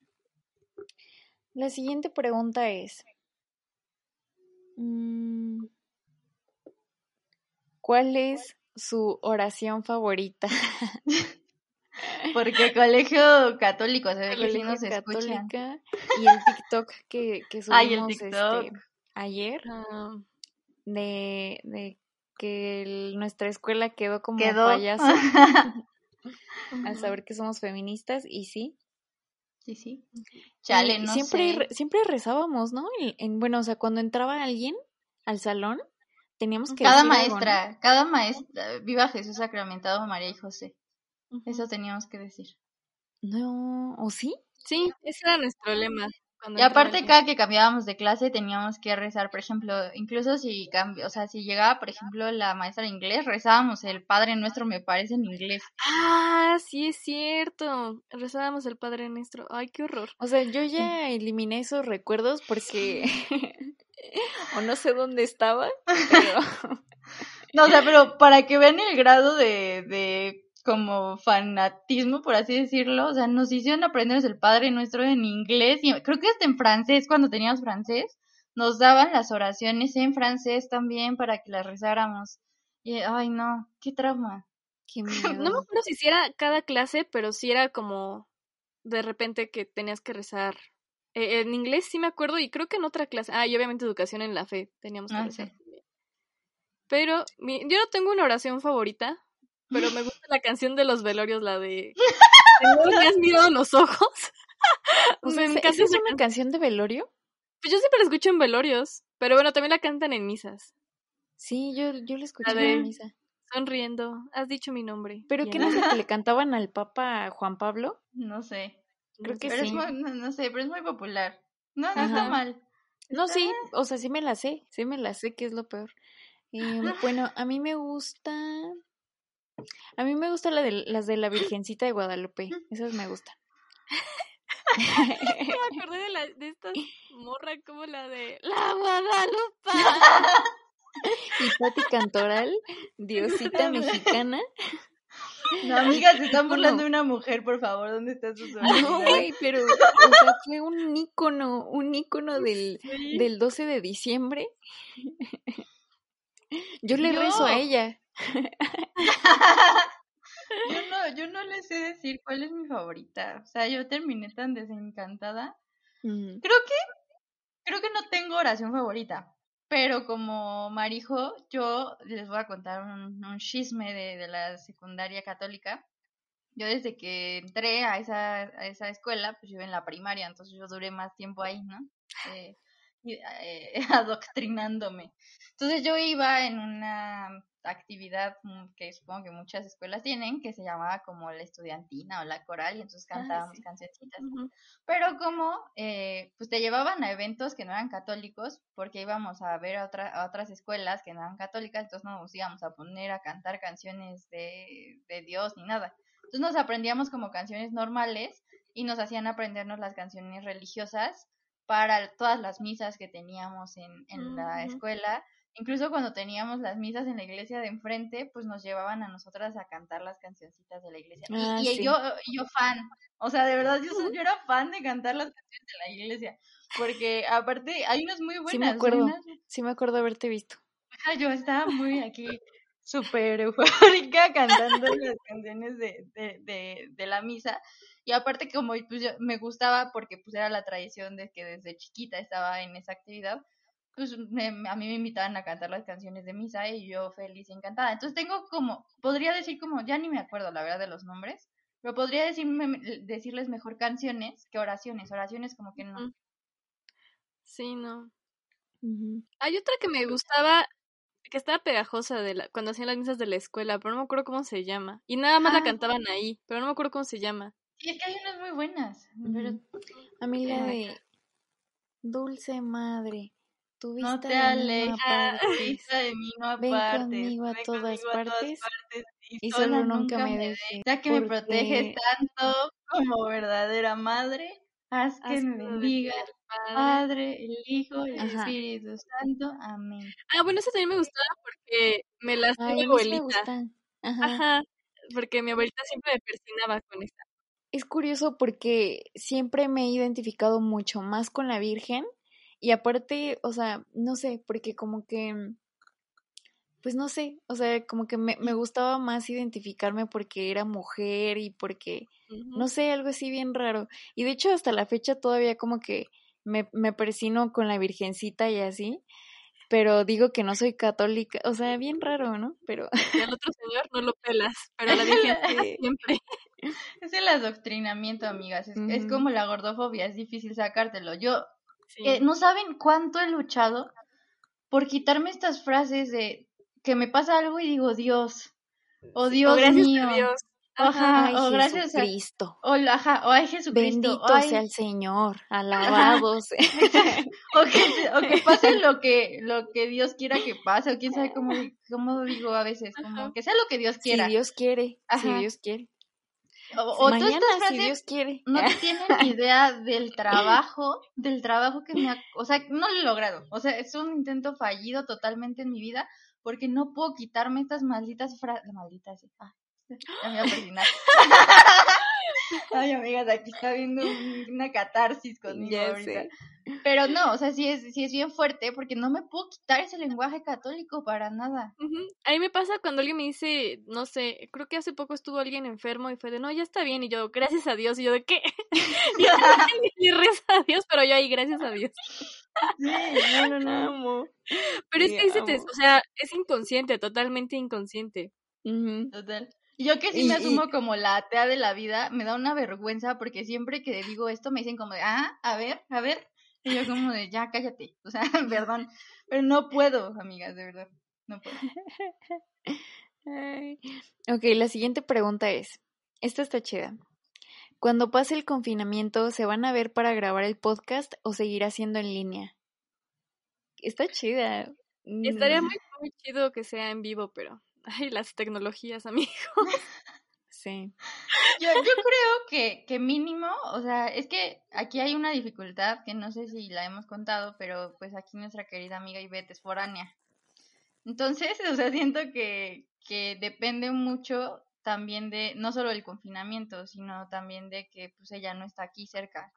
[SPEAKER 3] La siguiente pregunta es, mm, ¿cuál es su oración favorita? <laughs>
[SPEAKER 4] Porque colegio católico, se ve que
[SPEAKER 3] nos escuchan. Y el TikTok que, que subimos Este, ayer, ah. de, de que nuestra escuela quedó como ¿Quedó? payaso <laughs> al saber que somos feministas, y sí,
[SPEAKER 4] Sí, sí. Chale, no
[SPEAKER 3] siempre, siempre rezábamos, ¿no? En, bueno, o sea, cuando entraba alguien al salón, teníamos que...
[SPEAKER 4] Cada maestra, cada maestra, viva Jesús sacramentado, María y José. Eso teníamos que decir.
[SPEAKER 3] No, ¿o sí?
[SPEAKER 2] Sí, ese era nuestro lema
[SPEAKER 4] y aparte cada que cambiábamos de clase teníamos que rezar, por ejemplo, incluso si cambio, o sea, si llegaba, por ejemplo, la maestra de inglés, rezábamos el Padre Nuestro, me parece en inglés.
[SPEAKER 2] Ah, sí es cierto. Rezábamos el Padre Nuestro. Ay, qué horror.
[SPEAKER 3] O sea, yo ya eliminé esos recuerdos porque <laughs> <laughs> o no sé dónde estaba, <laughs> pero
[SPEAKER 4] No, o sea, pero para que vean el grado de, de como fanatismo, por así decirlo, o sea, nos hicieron aprendernos el Padre Nuestro en inglés y creo que hasta en francés, cuando teníamos francés, nos daban las oraciones en francés también para que las rezáramos. Y, ay, no, qué trauma.
[SPEAKER 3] Qué <laughs>
[SPEAKER 2] No me
[SPEAKER 3] miedo.
[SPEAKER 2] acuerdo si era cada clase, pero sí era como de repente que tenías que rezar. Eh, en inglés sí me acuerdo y creo que en otra clase. Ah, y obviamente educación en la fe teníamos que
[SPEAKER 4] Ah,
[SPEAKER 2] rezar.
[SPEAKER 4] sí.
[SPEAKER 2] Pero mi- yo no tengo una oración favorita, pero me gusta la canción de los velorios, la de "No me has mirado los ojos. <laughs>
[SPEAKER 3] O sea,
[SPEAKER 2] me
[SPEAKER 3] ¿esa-
[SPEAKER 2] encanta
[SPEAKER 3] ¿esa es una
[SPEAKER 2] can-
[SPEAKER 3] canción de velorio?
[SPEAKER 2] Pues yo siempre la escucho en velorios, pero bueno, también la cantan en misas.
[SPEAKER 3] Sí, yo, yo la escuché
[SPEAKER 2] de-
[SPEAKER 3] en misa.
[SPEAKER 2] Sonriendo, has dicho mi nombre.
[SPEAKER 3] ¿Pero qué no es la que <laughs> le cantaban al Papa Juan Pablo?
[SPEAKER 4] No sé.
[SPEAKER 3] Creo
[SPEAKER 2] No
[SPEAKER 3] que
[SPEAKER 2] sé.
[SPEAKER 4] Pero es
[SPEAKER 3] sí.
[SPEAKER 4] muy, no, no sé, pero es muy popular. No, no está mal.
[SPEAKER 3] No,
[SPEAKER 4] Está-
[SPEAKER 3] sí, o sea, sí me la sé, sí me la sé, que es lo peor. Em, bueno, a mí me gusta, a mí me gusta la de, las de la Virgencita de Guadalupe, esas me gustan. <laughs>
[SPEAKER 2] me acordé de, la, de esta morra como la de La Guadalupe. <laughs>
[SPEAKER 3] Y Pati Cantoral, Diosita mexicana.
[SPEAKER 4] No, amiga, se están burlando de una mujer, por favor. ¿Dónde está su
[SPEAKER 3] No, güey, pero, o sea, fue un ícono, un ícono del,
[SPEAKER 2] Sí.
[SPEAKER 3] del 12 de diciembre. Yo le rezo a
[SPEAKER 4] Yo.
[SPEAKER 3] ella. <laughs>
[SPEAKER 4] Yo no, yo no les sé decir cuál es mi favorita. O sea, yo terminé tan desencantada.
[SPEAKER 3] Mm,
[SPEAKER 4] Creo que, creo que no tengo oración favorita. Pero como Marijo, yo les voy a contar un, un chisme de, de la secundaria católica. Yo desde que entré a esa, a esa escuela, pues yo iba en la primaria, entonces yo duré más tiempo ahí, ¿no? Eh, eh, <laughs> adoctrinándome. Entonces yo iba en una actividad mm, que supongo que muchas escuelas tienen, que se llamaba como la estudiantina o la coral, y entonces
[SPEAKER 3] Ah,
[SPEAKER 4] cantábamos
[SPEAKER 3] sí.
[SPEAKER 4] cancioncitas.
[SPEAKER 2] Ujú.
[SPEAKER 4] Pero como eh, pues te llevaban a eventos que no eran católicos, porque íbamos a ver a, otra- a otras escuelas que no eran católicas, entonces no nos íbamos a poner a cantar canciones de, de Dios ni nada. Entonces nos aprendíamos como canciones normales y nos hacían aprendernos las canciones religiosas para todas las misas que teníamos en, en la
[SPEAKER 2] Ujú.
[SPEAKER 4] escuela. Incluso cuando teníamos las misas en la iglesia de enfrente, pues nos llevaban a nosotras a cantar las cancioncitas de la iglesia. Y-
[SPEAKER 3] Ah,
[SPEAKER 4] y,
[SPEAKER 3] sí.
[SPEAKER 4] yo, yo fan, o sea, de verdad, yo, <laughs> yo era fan de cantar las canciones de la iglesia, porque aparte hay unas muy buenas.
[SPEAKER 3] Sí me acuerdo,
[SPEAKER 4] unas-
[SPEAKER 3] sí me acuerdo haberte visto.
[SPEAKER 4] Ajá, yo estaba muy aquí súper eufórica <laughs> cantando las canciones de, de, de, de la misa. Y aparte como pues, yo, me gustaba porque pues era la tradición de que desde chiquita estaba en esa actividad, pues me- a mí me invitaban a cantar las canciones de misa y yo feliz y encantada. Entonces tengo como, podría decir como, ya ni me acuerdo la verdad de los nombres, pero podría decirme, decirles mejor canciones que oraciones. Oraciones como que no.
[SPEAKER 2] Sí, no. Hay otra que me gustaba, que estaba pegajosa de la, cuando hacían las misas de la escuela, pero no me acuerdo cómo se llama. Y nada más la
[SPEAKER 4] Ah.
[SPEAKER 2] cantaban ahí, pero no me acuerdo cómo se llama.
[SPEAKER 4] Sí, es que hay unas muy buenas. Pero.
[SPEAKER 3] A mí la de Dulce Madre, tu
[SPEAKER 4] no
[SPEAKER 3] vista
[SPEAKER 4] te
[SPEAKER 3] de mí no
[SPEAKER 4] alejes,
[SPEAKER 3] apartes,
[SPEAKER 4] vista de mí no
[SPEAKER 3] ven
[SPEAKER 4] apartes,
[SPEAKER 3] conmigo a
[SPEAKER 4] ven
[SPEAKER 3] todas
[SPEAKER 4] conmigo a todas
[SPEAKER 3] partes
[SPEAKER 4] partes,
[SPEAKER 3] y solo nunca me
[SPEAKER 4] dejes, ya que me proteges
[SPEAKER 3] porque
[SPEAKER 4] tanto como verdadera madre, haz que
[SPEAKER 2] Haz
[SPEAKER 4] me bendiga
[SPEAKER 2] el Padre.
[SPEAKER 4] El Hijo, el
[SPEAKER 3] Ajá.
[SPEAKER 4] Espíritu Santo, amén.
[SPEAKER 2] Ah, bueno, esa también me gustaba porque me la hacía
[SPEAKER 3] Ay,
[SPEAKER 2] mi abuelita.
[SPEAKER 3] gustan. Ajá.
[SPEAKER 2] Ajá, porque mi abuelita siempre me persinaba con esa.
[SPEAKER 3] Es curioso porque siempre me he identificado mucho más con la Virgen y aparte, o sea, no sé, porque como que, pues no sé, o sea, como que me, me gustaba más identificarme porque era mujer y porque, no sé, algo así bien raro. Y de hecho hasta la fecha todavía como que me, me persino con la Virgencita y así, pero digo que no soy católica, o sea, bien raro, ¿no? Pero
[SPEAKER 2] Y al otro señor no lo pelas, pero a la Virgen <laughs> siempre. <laughs>
[SPEAKER 4] Es el adoctrinamiento, amigas, es, como la gordofobia, es difícil sacártelo. Yo,
[SPEAKER 2] Sí.
[SPEAKER 4] eh, no saben cuánto he luchado por quitarme estas frases de que me pasa algo y digo Dios, o
[SPEAKER 2] Sí,
[SPEAKER 4] Dios
[SPEAKER 2] gracias
[SPEAKER 4] mío,
[SPEAKER 2] a Dios.
[SPEAKER 4] Ajá.
[SPEAKER 3] ay,
[SPEAKER 4] o gracias a-
[SPEAKER 3] Jesucristo.
[SPEAKER 4] o, la- ajá, o ay Jesucristo,
[SPEAKER 3] Bendito
[SPEAKER 4] ay,
[SPEAKER 3] sea el Señor, <laughs> alabado sea.
[SPEAKER 4] o que, se- o que pase lo que, lo que Dios quiera que pase, o quién sabe cómo, cómo digo a veces, como
[SPEAKER 2] Ajá.
[SPEAKER 4] que sea lo que Dios
[SPEAKER 3] Si
[SPEAKER 4] quiera.
[SPEAKER 3] Dios quiere, si. Dios quiere.
[SPEAKER 4] O,
[SPEAKER 3] Mañana,
[SPEAKER 4] estas
[SPEAKER 3] si
[SPEAKER 4] frases
[SPEAKER 3] Dios quiere.
[SPEAKER 4] no <laughs> tienen idea del trabajo, del trabajo que me ha, o sea, no lo he logrado, o sea, es un intento fallido totalmente en mi vida, porque no puedo quitarme estas malditas frases, malditas, ah, <laughs> Ay, amigas, aquí está viendo una catarsis conmigo ahorita. Pero no, o sea, sí es, sí es bien fuerte porque no me puedo quitar ese lenguaje católico para nada.
[SPEAKER 2] A mí me pasa cuando alguien me dice, no sé, creo que hace poco estuvo alguien enfermo y fue de, no, ya está bien. Y yo, gracias a Dios. Y yo, ¿de qué? <laughs> y, reza a Dios, pero yo ahí, gracias a Dios.
[SPEAKER 4] Sí, no, no, no.
[SPEAKER 2] Pero es que, o sea, es inconsciente, totalmente inconsciente.
[SPEAKER 4] Total. Yo que sí me asumo como la atea de la vida, me da una vergüenza porque siempre que digo esto me dicen como de, ah, a ver, a ver. Y yo como de, ya, cállate. O sea, <laughs> perdón. Pero no puedo, amigas, de verdad. No puedo. <laughs>
[SPEAKER 3] Ok, la siguiente pregunta es, esta está chida. Cuando pase el confinamiento, ¿se van a ver para grabar el podcast o seguirá siendo en línea? Está chida.
[SPEAKER 2] Estaría mm. muy, muy chido que sea en vivo, pero Ay, las tecnologías, amigo. <laughs>
[SPEAKER 3] Sí.
[SPEAKER 4] Yo, yo creo que, que mínimo, o sea, es que aquí hay una dificultad que no sé si la hemos contado, pero pues aquí nuestra querida amiga Ivette es foránea. Entonces, <laughs> o sea, siento que, que depende mucho también de, no solo del confinamiento, sino también de que pues ella no está aquí cerca.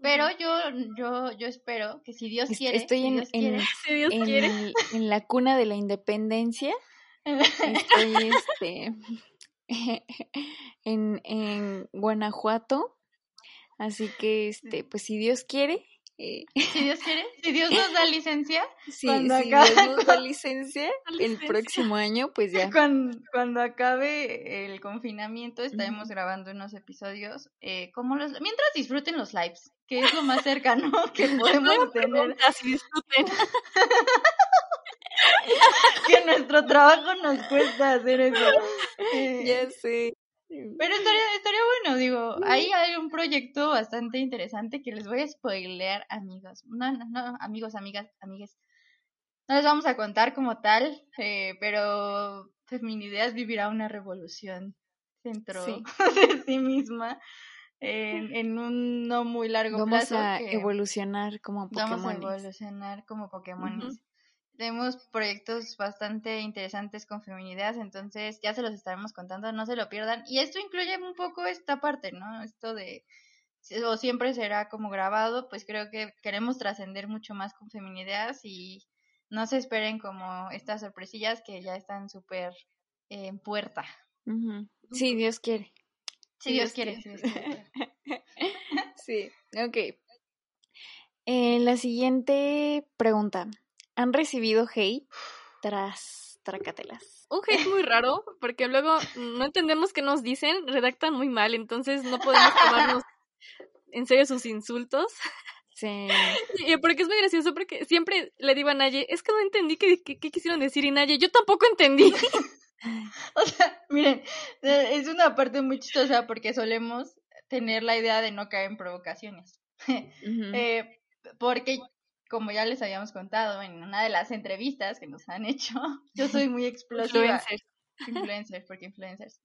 [SPEAKER 4] Pero yo, yo, yo espero que si Dios quiere,
[SPEAKER 3] estoy en, <laughs>
[SPEAKER 2] si Dios quiere.
[SPEAKER 3] en la cuna de la independencia Estoy este, <laughs> en, en Guanajuato. Así que, este, pues si Dios quiere.
[SPEAKER 4] Eh, si Dios quiere, <laughs> si Dios nos da licencia.
[SPEAKER 3] si Dios <laughs> nos da licencia, el próximo año, pues ya.
[SPEAKER 4] Cuando, cuando acabe el confinamiento, estaremos grabando unos episodios. Eh, como los, mientras disfruten los lives, que es lo más cercano que podemos tener.
[SPEAKER 2] Así disfruten.
[SPEAKER 4] Que nuestro trabajo nos cuesta hacer eso.
[SPEAKER 3] Eh, ya sé.
[SPEAKER 4] Pero estaría, estaría bueno, digo, ahí hay un proyecto bastante interesante que les voy a spoilear, amigos. No, no, no, amigos, amigas, amigues. No les vamos a contar como tal, eh, pero Feminideas vivirá una revolución dentro <laughs> de sí misma en, en, un no muy largo
[SPEAKER 3] plazo. Vamos a evolucionar como Pokémon.
[SPEAKER 4] Vamos a evolucionar como Pokémon. Tenemos proyectos bastante interesantes con feminidades, entonces ya se los estaremos contando, no se lo pierdan. Y esto incluye un poco esta parte, ¿no? Esto de, o siempre será como grabado, pues creo que queremos trascender mucho más con feminidades y no se esperen como estas sorpresillas que ya están súper en puerta.
[SPEAKER 3] Sí, Dios quiere.
[SPEAKER 4] Sí, Dios, quiere. <laughs>
[SPEAKER 3] Sí, ok. Eh, la siguiente pregunta. ¿Han recibido hate? Tras tracatelas.
[SPEAKER 2] Un hate muy raro, porque luego no entendemos qué nos dicen, redactan muy mal, entonces no podemos tomarnos <laughs> en serio sus insultos.
[SPEAKER 3] Sí. <laughs>
[SPEAKER 2] Y porque es muy gracioso, porque siempre le digo a Naye, es que no entendí qué, qué, quisieron decir, y Naye, yo tampoco entendí. <laughs>
[SPEAKER 4] o sea, miren, es una parte muy chistosa porque solemos tener la idea de no caer en provocaciones. eh, porque como ya les habíamos contado en una de las entrevistas que nos han hecho, <laughs> yo soy muy explosiva.
[SPEAKER 2] Influencers.
[SPEAKER 4] Influencers, porque influencers.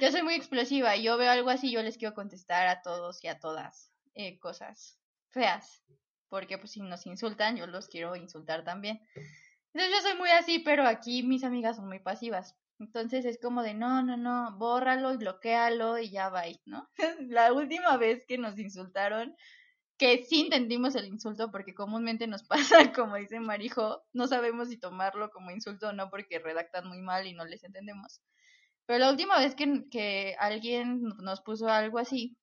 [SPEAKER 4] Yo soy muy explosiva y yo veo algo así, yo les quiero contestar a todos y a todas eh, cosas feas. Porque pues si nos insultan, yo los quiero insultar también. Entonces yo soy muy así, pero aquí mis amigas son muy pasivas. Entonces es como de no, no, no, bórralo y bloquealo y ya va, ¿no? <laughs> La última vez que nos insultaron, que sí entendimos el insulto porque comúnmente nos <laughs> pasa, como dice Marijo, no sabemos si tomarlo como insulto o no porque redactan muy mal y no les entendemos. Pero la última vez que, que alguien nos puso algo así,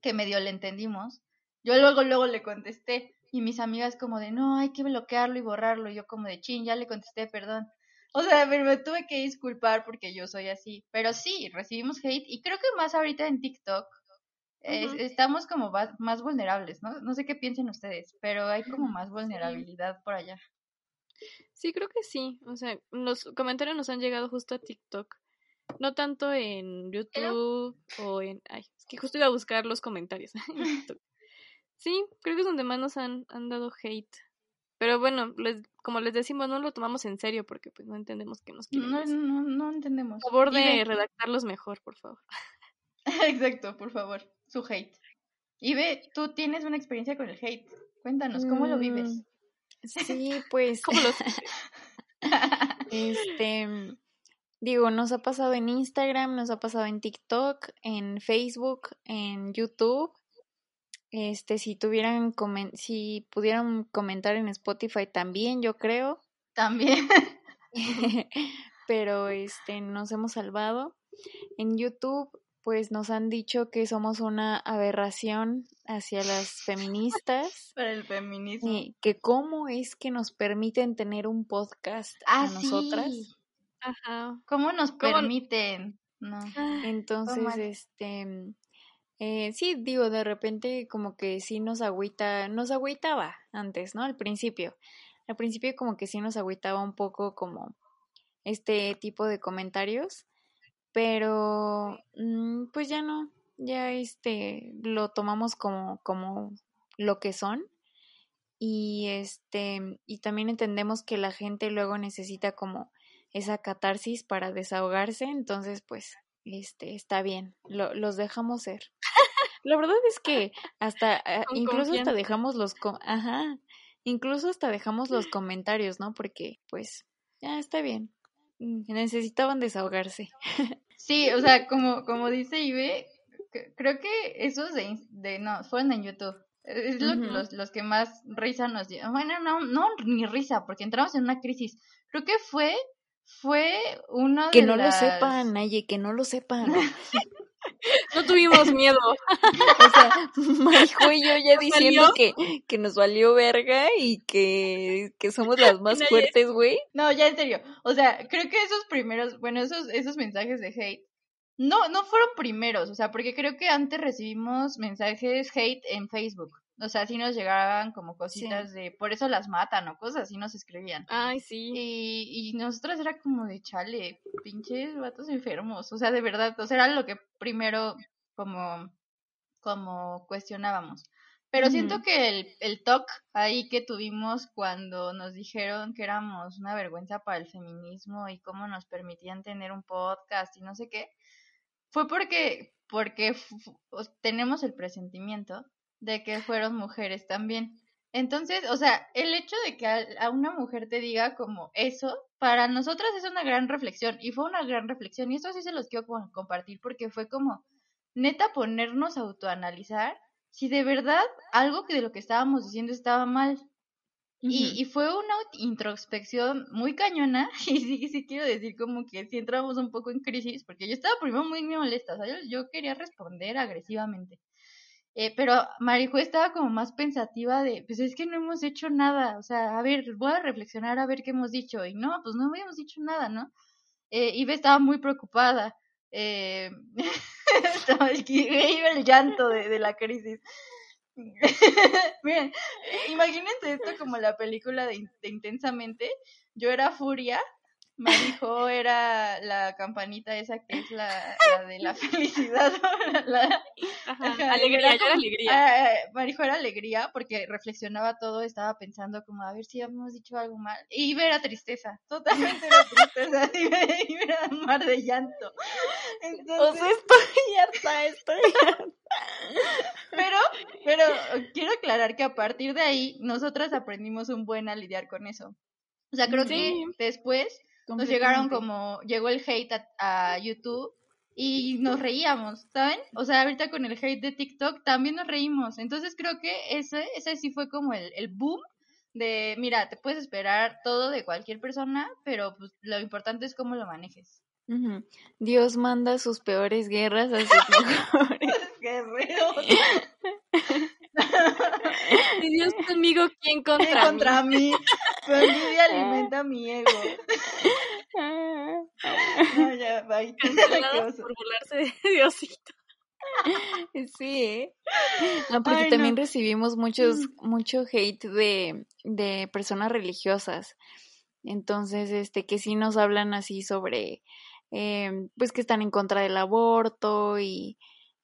[SPEAKER 4] que medio le entendimos, yo luego, luego le contesté y mis amigas como de, no, hay que bloquearlo y borrarlo, y yo como de, chin, ya le contesté, perdón. O sea, pero me tuve que disculpar porque yo soy así. Pero sí, recibimos hate y creo que más ahorita en TikTok estamos como más vulnerables, ¿no? No sé qué piensen ustedes, pero hay como más vulnerabilidad por allá.
[SPEAKER 2] Sí, creo que sí. O sea, los comentarios nos han llegado justo a TikTok. No tanto en YouTube o en... Ay, es que justo iba a buscar los comentarios <laughs> <laughs> Sí, creo que es donde más nos han, han dado hate. Pero bueno, les, como les decimos, no lo tomamos en serio porque pues no entendemos qué nos quieren
[SPEAKER 4] no, No, no entendemos.
[SPEAKER 2] Por favor de redactarlos mejor, por favor. <laughs>
[SPEAKER 4] Exacto, por favor su hate. Y ve, tú tienes una experiencia con el hate. Cuéntanos, ¿cómo lo vives?
[SPEAKER 3] Mm, <laughs> sí, pues.
[SPEAKER 2] ¿Cómo lo <laughs>
[SPEAKER 3] Este, digo, nos ha pasado en Instagram, nos ha pasado en TikTok, en Facebook, en YouTube. Este, si tuvieran, si pudieran comentar en Spotify también, yo creo.
[SPEAKER 4] También.
[SPEAKER 3] Pero este, nos hemos salvado. En YouTube, pues nos han dicho que somos una aberración hacia las feministas.
[SPEAKER 4] Para el feminismo.
[SPEAKER 3] Y que cómo es que nos permiten tener un podcast a
[SPEAKER 4] Ah,
[SPEAKER 3] nosotras.
[SPEAKER 4] sí.
[SPEAKER 2] Ajá.
[SPEAKER 4] ¿Cómo nos
[SPEAKER 2] ¿Cómo-
[SPEAKER 4] permiten? No.
[SPEAKER 3] Entonces,
[SPEAKER 4] mal.
[SPEAKER 3] este, eh, sí, digo, de repente como que sí nos agüita, nos agüitaba antes, ¿no? Al principio. Al principio como que sí nos agüitaba un poco como este tipo de comentarios, pero mm, pues ya no, ya este, lo tomamos como, como lo que son. Y este, y también entendemos que la gente luego necesita como esa catarsis para desahogarse, entonces pues este está bien, lo, los dejamos ser. <laughs> La verdad es que hasta ah,
[SPEAKER 2] Con
[SPEAKER 3] incluso hasta dejamos los ajá, incluso hasta dejamos los comentarios, ¿no? Porque pues ya está bien. Mm, Necesitaban desahogarse. <laughs>
[SPEAKER 4] Sí, o sea, como, como dice Ibe, creo que esos de, de no, fueron en YouTube. Es lo,
[SPEAKER 3] Ujú.
[SPEAKER 4] los, los que más risa nos dieron. Bueno, no, no, ni risa, porque entramos en una crisis. Creo que fue, fue uno
[SPEAKER 3] Que
[SPEAKER 4] de
[SPEAKER 3] no
[SPEAKER 4] las...
[SPEAKER 3] lo sepan, Naye, que no lo sepan. <laughs>
[SPEAKER 2] No tuvimos miedo. <laughs>
[SPEAKER 3] O sea, Marijo y yo ya
[SPEAKER 2] ¿Nos
[SPEAKER 3] diciendo que, que nos valió verga y que, que somos las más fuertes, güey.
[SPEAKER 4] No, ya en serio. O sea, creo que esos primeros, bueno, esos, esos mensajes de hate, no, no fueron primeros, o sea, porque creo que antes recibimos mensajes hate en Facebook. O sea, sí nos llegaban como cositas de, por eso las matan o cosas así nos escribían.
[SPEAKER 2] Ay, sí.
[SPEAKER 4] Y, y nosotras era como de chale, pinches vatos enfermos. O sea, de verdad, o sea, era lo que primero como, como cuestionábamos. Pero siento que el, el talk ahí que tuvimos cuando nos dijeron que éramos una vergüenza para el feminismo y cómo nos permitían tener un podcast y no sé qué, fue porque, porque tenemos el presentimiento de que fueron mujeres también. Entonces, o sea, el hecho de que a, a una mujer te diga como eso, para nosotras es una gran reflexión y fue una gran reflexión y esto sí se los quiero compartir porque fue como neta ponernos a autoanalizar si de verdad algo que de lo que estábamos diciendo estaba mal. Y, y fue una introspección muy cañona <laughs> y sí, sí quiero decir como que sí entramos un poco en crisis porque yo estaba primero muy, muy molesta, o sea, yo, yo quería responder agresivamente. Eh, pero Marijo estaba como más pensativa de, pues es que no hemos hecho nada, o sea, a ver, voy a reflexionar a ver qué hemos dicho. Y no, pues no habíamos dicho nada, ¿no? Eh, estaba muy preocupada. Eh, <laughs> iba el llanto de, la crisis. <laughs> Miren, imagínense esto como la película de Intensamente. Yo era Furia, Marijo era la campanita esa que es la, la de la <laughs> felicidad.
[SPEAKER 2] Alegría,
[SPEAKER 4] era como-
[SPEAKER 2] alegría.
[SPEAKER 4] Ah, Marijo era alegría porque reflexionaba todo, estaba pensando como a ver si hemos dicho algo mal. Y Iber era tristeza, totalmente era tristeza. Iber, Iber era un mar de llanto.
[SPEAKER 3] O
[SPEAKER 4] Entonces,
[SPEAKER 3] sea, estoy harta, estoy <laughs>
[SPEAKER 4] pero, pero quiero aclarar que a partir de ahí nosotras aprendimos un buen a lidiar con eso. O sea, creo
[SPEAKER 2] Sí.
[SPEAKER 4] que después nos llegaron como, llegó el hate a, a YouTube y nos reíamos, ¿saben? O sea, ahorita con el hate de TikTok también nos reímos. Entonces creo que ese, ese sí fue como el, el boom de, mira, te puedes esperar todo de cualquier persona, pero pues lo importante es cómo lo manejes.
[SPEAKER 3] Dios manda sus peores guerras a sus <laughs> mejores.
[SPEAKER 4] Guerrero. <laughs>
[SPEAKER 2] Si Dios conmigo, ¿quién contra, mí?
[SPEAKER 4] contra mí. Tu envidia <laughs> alimenta mi ego. <laughs> No, ya, bye.
[SPEAKER 2] Por burlarse de Diosito.
[SPEAKER 3] Sí, ¿eh? No, porque
[SPEAKER 4] Ay,
[SPEAKER 3] también
[SPEAKER 4] no.
[SPEAKER 3] recibimos muchos, mucho hate de, de personas religiosas. Entonces, este, que sí nos hablan así sobre, eh, pues que están en contra del aborto y,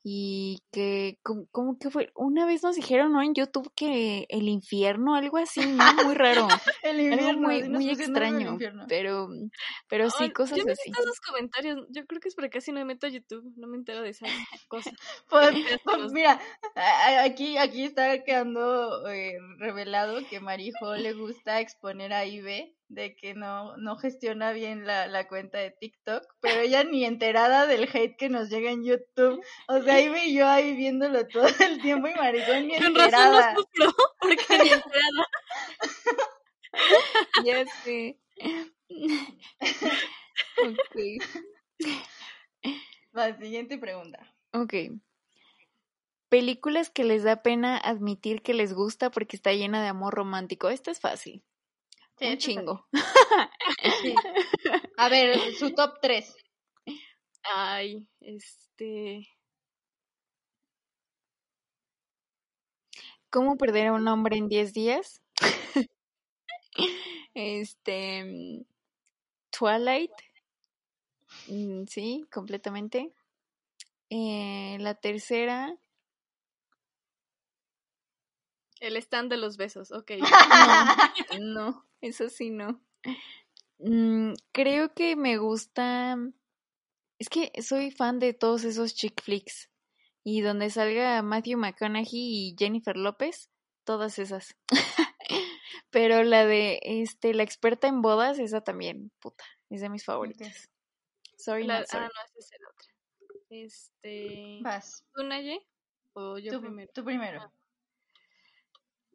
[SPEAKER 3] y que, como, como que fue, una vez nos dijeron, ¿no? En YouTube que el infierno, algo así, ¿no? <laughs> Muy raro,
[SPEAKER 4] El
[SPEAKER 3] algo
[SPEAKER 4] infierno,
[SPEAKER 3] muy, muy extraño, pero, pero sí, cosas
[SPEAKER 2] yo
[SPEAKER 3] así.
[SPEAKER 2] esos comentarios. Yo creo que es porque casi no me meto a YouTube. No me entero de esas cosas. <laughs>
[SPEAKER 4] Pues, pues, mira, aquí, aquí está quedando eh, revelado que Marijo le gusta exponer a Ibe de que no, no gestiona bien la, la cuenta de TikTok, pero ella ni enterada del hate que nos llega en YouTube. O sea, ahí vi yo ahí viéndolo todo el tiempo y maricón ni
[SPEAKER 2] Con razón
[SPEAKER 4] enterada.
[SPEAKER 2] no sufro, porque ni enterada. <laughs>
[SPEAKER 3] Ya sé. ok.
[SPEAKER 4] La siguiente pregunta.
[SPEAKER 3] Ok. Películas que les da pena admitir que les gusta porque está llena de amor romántico. Esta es fácil.
[SPEAKER 4] Sí,
[SPEAKER 3] Un chingo. <laughs>
[SPEAKER 4] Sí. <laughs> A ver, su top 3.
[SPEAKER 2] Ay, este.
[SPEAKER 3] ¿Cómo perder a un hombre en 10 días? <laughs> este. mm, Twilight. Mm, Sí, completamente. Eh, la tercera.
[SPEAKER 2] El stand de los besos, ok.
[SPEAKER 3] No, no, eso sí no. Mm, creo que me gusta. Es que soy fan de todos esos chick flicks. Y donde salga Matthew McConaughey y Jennifer López, todas esas. <laughs> Pero la de este, la experta en bodas, esa también, puta, es de mis favoritas. Sorry,
[SPEAKER 2] La-
[SPEAKER 3] not sorry.
[SPEAKER 2] ah, no, esa es la otra. Este.
[SPEAKER 4] Vas.
[SPEAKER 2] ¿Tú, Naye? ¿O yo
[SPEAKER 4] Tú,
[SPEAKER 2] primero?
[SPEAKER 4] tú primero.
[SPEAKER 2] Ah.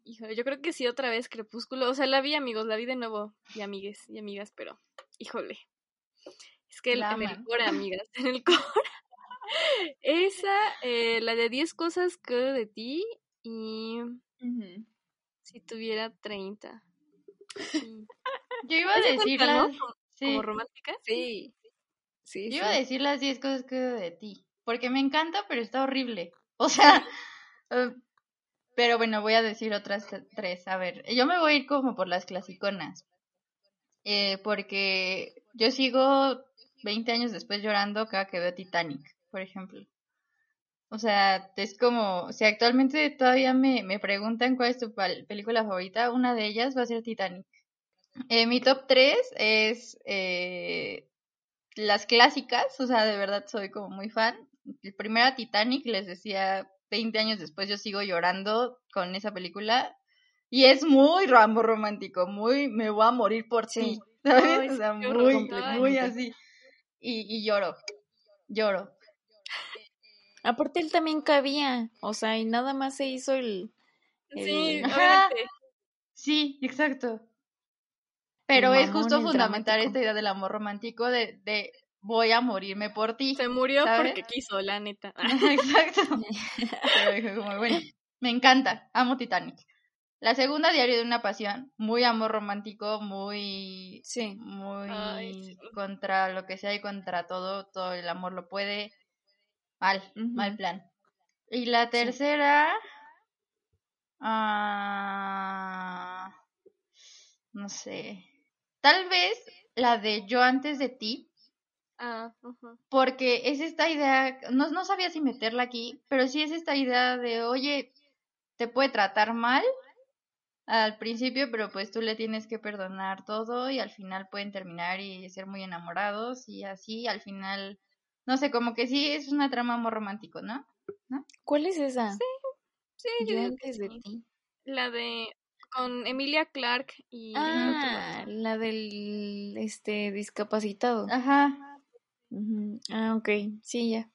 [SPEAKER 2] Híjole, yo creo que sí, otra vez Crepúsculo. O sea, la vi, amigos, la vi de nuevo. Y amigues y amigas, pero. Híjole. Es que el- <laughs> en el core, amigas. En el core. Esa, eh, la de 10 cosas que de ti. Y. Si tuviera 30. Sí.
[SPEAKER 4] Yo iba a decir
[SPEAKER 2] cuenta, ¿no? Como,
[SPEAKER 4] sí.
[SPEAKER 2] como romántica.
[SPEAKER 3] Sí. Sí,
[SPEAKER 4] Yo iba a decir las 10 cosas que de ti. Porque me encanta, pero está horrible. O sea. <laughs> pero bueno, voy a decir otras tres. A ver, yo me voy a ir como por las clasiconas. Eh, porque yo sigo 20 años después llorando cada que veo Titanic, por ejemplo. O sea, es como, si actualmente todavía me, me preguntan cuál es tu película favorita, una de ellas va a ser Titanic. Eh, mi top 3 es eh, las clásicas, o sea, de verdad soy como muy fan. El primero Titanic, les decía, 20 años después yo sigo llorando con esa película. Y es muy Rambo romántico, muy me voy a morir por
[SPEAKER 3] Sí.
[SPEAKER 4] ti, <laughs> ¿sabes?
[SPEAKER 2] Ay,
[SPEAKER 4] o sea, muy, muy así. Y, y lloro, lloro.
[SPEAKER 3] Aparte él también cabía, o sea, y nada más se hizo el...
[SPEAKER 2] Sí,
[SPEAKER 3] el-.
[SPEAKER 4] Sí, exacto. Pero es justo fundamental
[SPEAKER 3] dramático.
[SPEAKER 4] esta idea del amor romántico de, de voy a morirme por ti.
[SPEAKER 2] Se murió
[SPEAKER 4] ¿sabes?
[SPEAKER 2] porque quiso, la neta. <laughs>
[SPEAKER 4] Exacto. <laughs> Pero dije como, bueno, me encanta, amo Titanic. La segunda, Diario de una Pasión, muy amor romántico, muy,
[SPEAKER 3] Sí.
[SPEAKER 4] muy
[SPEAKER 2] Ay, sí.
[SPEAKER 4] contra lo que sea y contra todo, todo el amor lo puede. Mal, mal plan. Y la tercera, ah, no sé, tal vez la de Yo antes de ti,
[SPEAKER 2] Ah, ujú.
[SPEAKER 4] porque es esta idea, no, no sabía si meterla aquí, pero sí es esta idea de, oye, te puede tratar mal al principio, pero pues tú le tienes que perdonar todo y al final pueden terminar y ser muy enamorados y así al final, no sé, como que sí es una trama amor romántico, ¿no?
[SPEAKER 3] ¿Cuál es esa?
[SPEAKER 2] Sí, yo
[SPEAKER 3] Yo antes de
[SPEAKER 2] sí.
[SPEAKER 3] ti.
[SPEAKER 2] La de con Emilia Clark y
[SPEAKER 3] Ah, la del este discapacitado.
[SPEAKER 4] Ajá.
[SPEAKER 3] Ah, ok, sí, ya.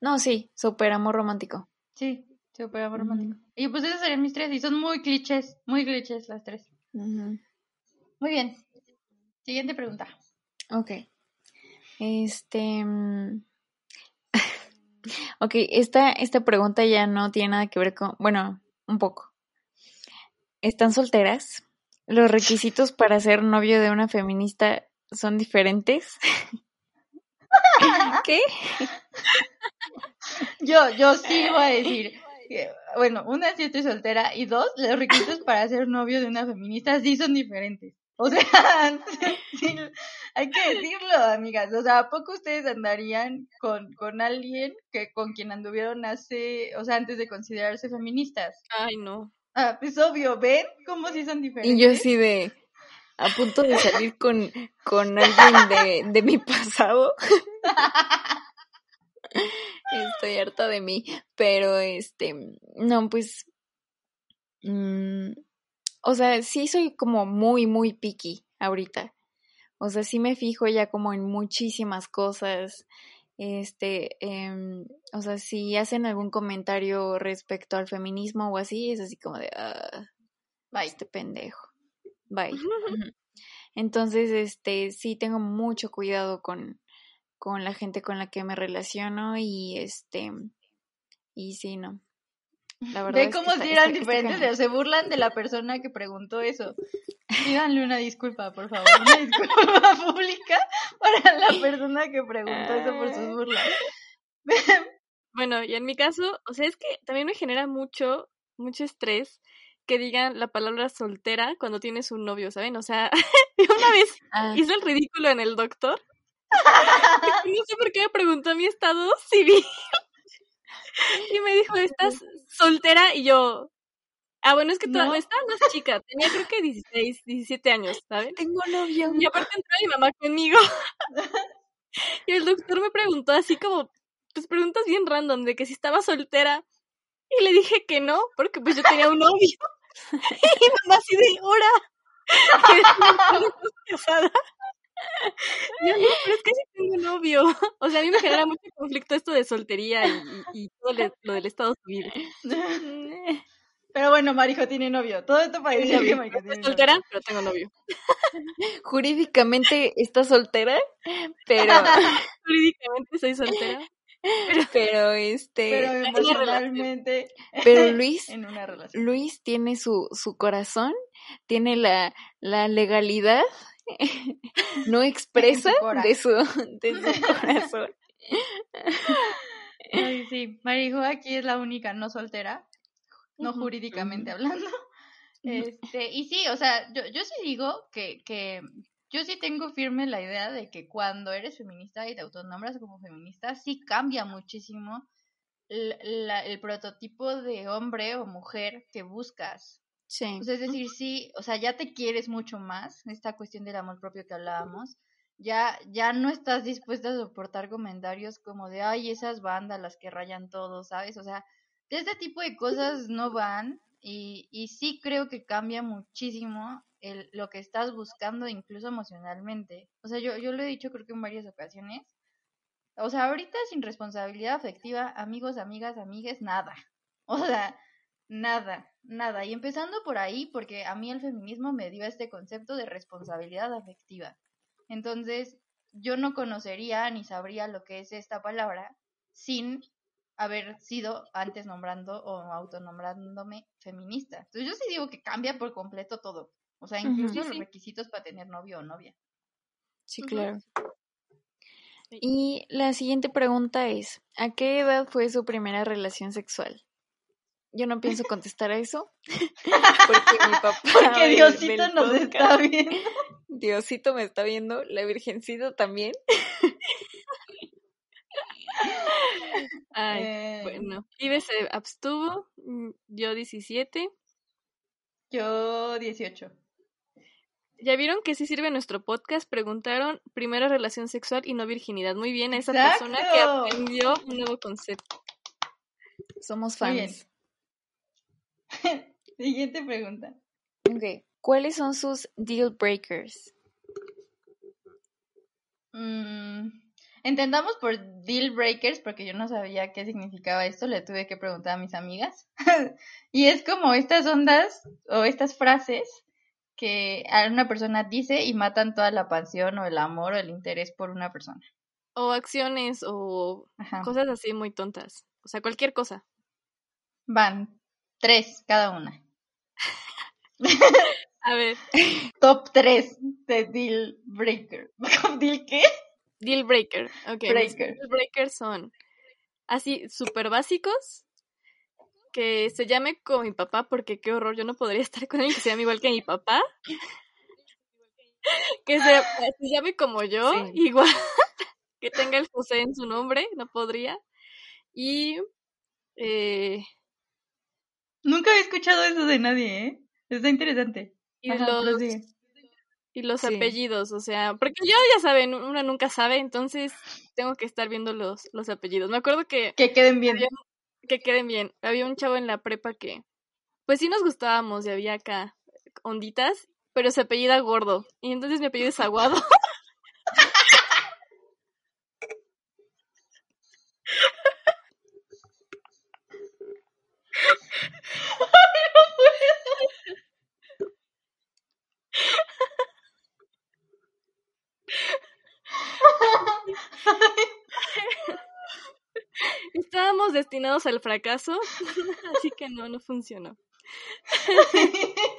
[SPEAKER 3] No, sí, súper amor romántico.
[SPEAKER 4] Sí, súper amor romántico. Y pues esos serían mis tres y son muy clichés, muy clichés las tres. Muy bien. Siguiente pregunta.
[SPEAKER 3] Ok. Este. mm, <laughs> ok, esta, esta pregunta ya no tiene nada que ver con. Bueno, un poco. ¿Están solteras? ¿Los requisitos para ser novio de una feminista son diferentes? <laughs> <laughs> ¿Qué?
[SPEAKER 4] Yo, yo sí voy a decir, que, bueno, una sí estoy soltera y dos, los requisitos para ser novio de una feminista sí son diferentes. O sea, <laughs> sí, hay que decirlo, amigas. O sea, ¿a poco ustedes andarían con, con alguien que con quien anduvieron hace, o sea, antes de considerarse feministas?
[SPEAKER 2] Ay, no.
[SPEAKER 4] Ah, pues obvio, ¿ven cómo sí son diferentes?
[SPEAKER 3] Y yo así de. A punto de salir con, con alguien de, de mi pasado. Estoy harta de mí. Pero este. No, pues. mm, o sea, sí soy como muy, muy picky ahorita. O sea, sí me fijo ya como en muchísimas cosas. Este, em, o sea, si hacen algún comentario respecto al feminismo o así, es así como de, ah,
[SPEAKER 4] Bye.
[SPEAKER 3] este pendejo. Bye. Entonces, este, sí tengo mucho cuidado con, con la gente con la que me relaciono y este, y sí, no. La <laughs> verdad
[SPEAKER 4] Ve
[SPEAKER 3] es que
[SPEAKER 4] cómo
[SPEAKER 3] está-
[SPEAKER 4] si
[SPEAKER 3] está-
[SPEAKER 4] eran
[SPEAKER 3] está
[SPEAKER 4] diferentes, se burlan de la persona que preguntó eso. Pídanle una disculpa, por favor, <laughs> una disculpa <laughs> pública para la persona que preguntó eso por sus burlas.
[SPEAKER 2] Bueno, y en mi caso, o sea, es que también me genera mucho, mucho estrés que digan la palabra soltera cuando tienes un novio, ¿saben? O sea, <laughs> una vez
[SPEAKER 3] Ah,
[SPEAKER 2] hice el ridículo en el doctor. <laughs> no sé por qué me preguntó mi estado civil. <laughs> y me dijo, ¿estás soltera? Y yo, ah, bueno, es que
[SPEAKER 4] ¿No?
[SPEAKER 2] todavía estaba más chica. Tenía creo que 16, 17 años, ¿saben?
[SPEAKER 3] tengo novio.
[SPEAKER 2] Y aparte entró mi mamá conmigo. y el doctor me preguntó así como, pues preguntas bien random, de que si estaba soltera. Y le dije que no, porque pues yo tenía un novio. <laughs> y mi mamá así de, ¡hora! <laughs> casada. Yo no, pero es que sí tengo novio. O sea, a mí me genera mucho conflicto esto de soltería y, y- y todo le- lo del estado civil.
[SPEAKER 4] Pero bueno, Marijo tiene novio. Todo esto para decir que Marijo tiene
[SPEAKER 2] Estoy
[SPEAKER 4] novio.
[SPEAKER 2] soltera, pero tengo novio. <laughs>
[SPEAKER 3] Jurídicamente está soltera, pero,
[SPEAKER 2] Jurídicamente soy soltera.
[SPEAKER 3] Pero este,
[SPEAKER 4] Pero emocionalmente
[SPEAKER 3] pero <laughs> Luis,
[SPEAKER 4] en una relación.
[SPEAKER 3] Luis tiene su, su corazón, tiene la, la legalidad <laughs> no expresa de su, de su <laughs> corazón.
[SPEAKER 4] Ay, sí, Marijo aquí es la única no soltera, no jurídicamente hablando. Este, y sí, o sea, yo, yo sí digo que, que yo sí tengo firme la idea de que cuando eres feminista y te autonombras como feminista, sí cambia muchísimo la- el prototipo de hombre o mujer que buscas.
[SPEAKER 3] Sí.
[SPEAKER 4] Es decir, sí, o sea, ya te quieres mucho más, esta cuestión del amor propio que hablábamos, ya, ya no estás dispuesta a soportar comentarios como de, ay, esas bandas las que rayan todo, ¿sabes? O sea, de este tipo de cosas no van y, y sí creo que cambia muchísimo el, lo que estás buscando incluso emocionalmente. O sea, yo, yo lo he dicho creo que en varias ocasiones. O sea, ahorita sin responsabilidad afectiva, amigos, amigas, amigues, nada. <laughs> O sea, Nada, nada. Y empezando por ahí, porque a mí el feminismo me dio este concepto de responsabilidad afectiva. Entonces, yo no conocería ni sabría lo que es esta palabra sin haber sido antes nombrando o autonombrándome feminista. Entonces, yo sí digo que cambia por completo todo. O sea, incluso los requisitos para tener novio o novia.
[SPEAKER 3] Sí, claro. Y la siguiente pregunta es, ¿a qué edad fue su primera relación sexual? Yo no pienso contestar a eso, <laughs> porque mi papá... <laughs>
[SPEAKER 4] Porque Diosito nos
[SPEAKER 3] podcast.
[SPEAKER 4] está viendo. <laughs>
[SPEAKER 3] Diosito me está viendo, la Virgencito también.
[SPEAKER 2] Ay,
[SPEAKER 4] Eh,
[SPEAKER 2] bueno. Ibe se abstuvo, yo 17.
[SPEAKER 4] Yo 18.
[SPEAKER 2] ¿Ya vieron que sí sirve nuestro podcast? Preguntaron primera relación sexual y no virginidad. Muy bien a esa persona que aprendió un nuevo concepto.
[SPEAKER 3] Somos fans. <laughs>
[SPEAKER 4] Siguiente pregunta.
[SPEAKER 3] Ok. ¿Cuáles son sus deal breakers?
[SPEAKER 4] Mm, entendamos por deal breakers, porque yo no sabía qué significaba esto, le tuve que preguntar a mis amigas. <laughs> y es como estas ondas o estas frases que a una persona dice y matan toda la pasión o el amor o el interés por una persona.
[SPEAKER 2] O acciones o
[SPEAKER 4] Ajá.
[SPEAKER 2] cosas así muy tontas. O sea, cualquier cosa.
[SPEAKER 4] Van tres cada una. <laughs>
[SPEAKER 2] A ver, <laughs>
[SPEAKER 4] Top tres de deal breaker. <laughs> ¿Deal qué?
[SPEAKER 2] deal breaker. Ok,
[SPEAKER 4] Breaker.
[SPEAKER 2] deal breakers son así súper básicos. Que se llame como mi papá, porque qué horror, yo no podría <laughs> estar con alguien que se llame igual que mi papá. <laughs> Que se, se llame como yo,
[SPEAKER 3] Sí.
[SPEAKER 2] igual. <laughs> Que tenga el José en su nombre, no podría. Y eh,
[SPEAKER 4] Nunca había escuchado eso de nadie, ¿eh? Está interesante.
[SPEAKER 2] y
[SPEAKER 4] Ajá,
[SPEAKER 2] los y los
[SPEAKER 3] Sí.
[SPEAKER 2] apellidos, o sea, porque yo ya saben, uno nunca sabe, entonces tengo que estar viendo los, los apellidos. Me acuerdo que,
[SPEAKER 4] Que queden bien.
[SPEAKER 2] Había- que queden bien. Había un chavo en la prepa que, pues sí nos gustábamos y había acá onditas pero se apellida Gordo. Y entonces mi apellido es Aguado. <laughs> <laughs> Estábamos destinados al fracaso, <laughs> así que no, no funcionó. <laughs>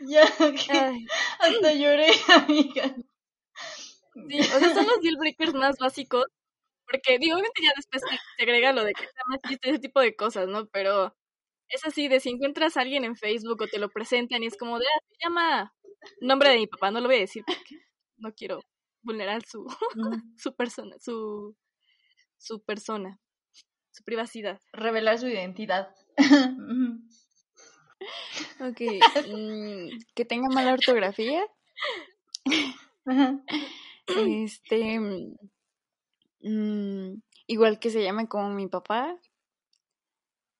[SPEAKER 4] ya, ok.
[SPEAKER 2] Ay,
[SPEAKER 4] Hasta lloré, amiga.
[SPEAKER 2] sí, o sea, son los deal breakers más básicos, porque digo, obviamente ya después se, agrega lo de que sea machista y ese tipo de cosas, ¿no? Pero es así, de si encuentras a alguien en Facebook o te lo presentan y es como de, ah, se llama nombre de mi papá, no lo voy a decir porque no quiero vulnerar su, <laughs> su persona, su, su persona, su privacidad.
[SPEAKER 4] Revelar su identidad. <laughs>
[SPEAKER 3] Ok. mm, que tenga mala ortografía. Este. mm, igual que se llame como mi papá.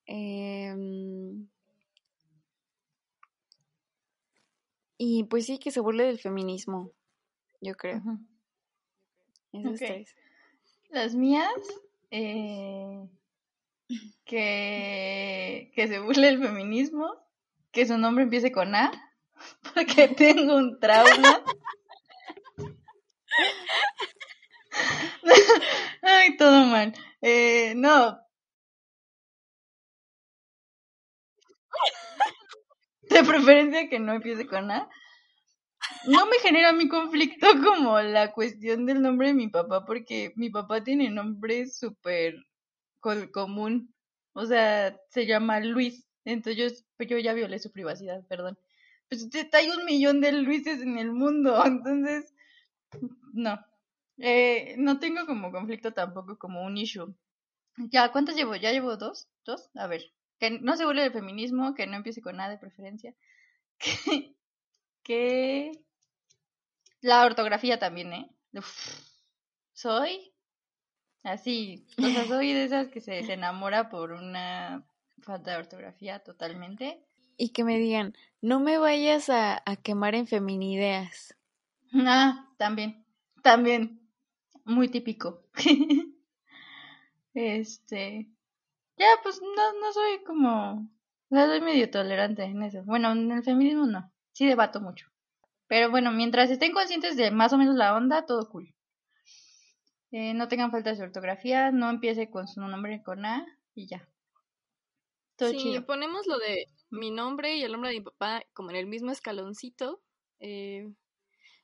[SPEAKER 3] Em, y pues sí, que se burle del feminismo. Yo creo. Esos
[SPEAKER 4] Ok.
[SPEAKER 3] tres.
[SPEAKER 4] Las mías, eh, que, que se burle el feminismo, que su nombre empiece con A, <laughs> porque tengo un trauma. <laughs> Ay, todo mal. Eh, no. De preferencia que no empiece con A. No me genera mi conflicto <laughs> como la cuestión del nombre de mi papá, porque mi papá tiene nombre súper común. O sea, se llama Luis. Entonces yo, pues yo ya violé su privacidad, perdón. Pues hay un millón de Luises en el mundo, <laughs> entonces no. Eh, no tengo como conflicto tampoco como un issue. Ya, ¿cuántas llevo? ¿Ya llevo dos? ¿Dos? A ver. Que no se burle del feminismo, que no empiece con nada de preferencia. <laughs> Que, que la ortografía también, ¿eh? Uf. Soy así, o sea, soy de esas que se, se enamora por una falta de ortografía totalmente.
[SPEAKER 3] Y que me digan, no me vayas a, a quemar en feminideas.
[SPEAKER 4] Ah, también, también, muy típico. <laughs> este, ya, pues no, no soy como, o sea, soy medio tolerante en eso. Bueno, en el feminismo no, sí debato mucho. Pero bueno, mientras estén conscientes de más o menos la onda, todo cool. Eh, no tengan faltas de ortografía, no empiece con su nombre con A y ya. Todo
[SPEAKER 2] si
[SPEAKER 4] chido.
[SPEAKER 2] ponemos lo de mi nombre y el nombre de mi papá como en el mismo escaloncito, eh,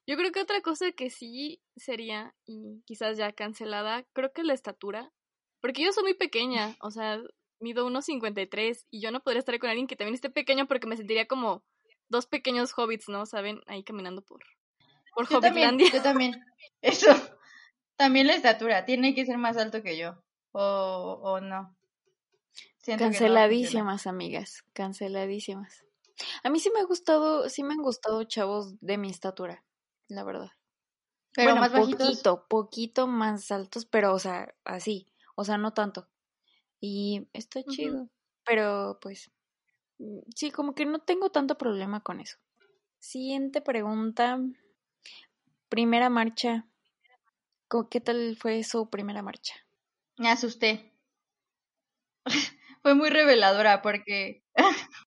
[SPEAKER 2] yo creo que otra cosa que sí sería, y quizás ya cancelada, creo que la estatura, porque yo soy muy pequeña, o sea, mido 1,53 y yo no podría estar con alguien que también esté pequeño porque me sentiría como dos pequeños hobbits, ¿no? ¿Saben? Ahí caminando por, por
[SPEAKER 4] Yo también,
[SPEAKER 2] Hobbitlandia.
[SPEAKER 4] yo también. <laughs> Eso. También la estatura, tiene que ser más alto que yo. O, o no. Siento.
[SPEAKER 3] Canceladísimas, amigas, canceladísimas. A mí sí me ha gustado, sí me han gustado chavos de mi estatura, la verdad.
[SPEAKER 4] Pero
[SPEAKER 3] bueno,
[SPEAKER 4] más bajitos.
[SPEAKER 3] poquito, poquito más altos, pero o sea, así, o sea, no tanto. Y está
[SPEAKER 4] Ujú.
[SPEAKER 3] chido, pero pues sí, como que no tengo tanto problema con eso. Siguiente pregunta. Primera marcha. ¿Qué tal fue su primera marcha?
[SPEAKER 4] Me asusté. <laughs> Fue muy reveladora porque, <laughs>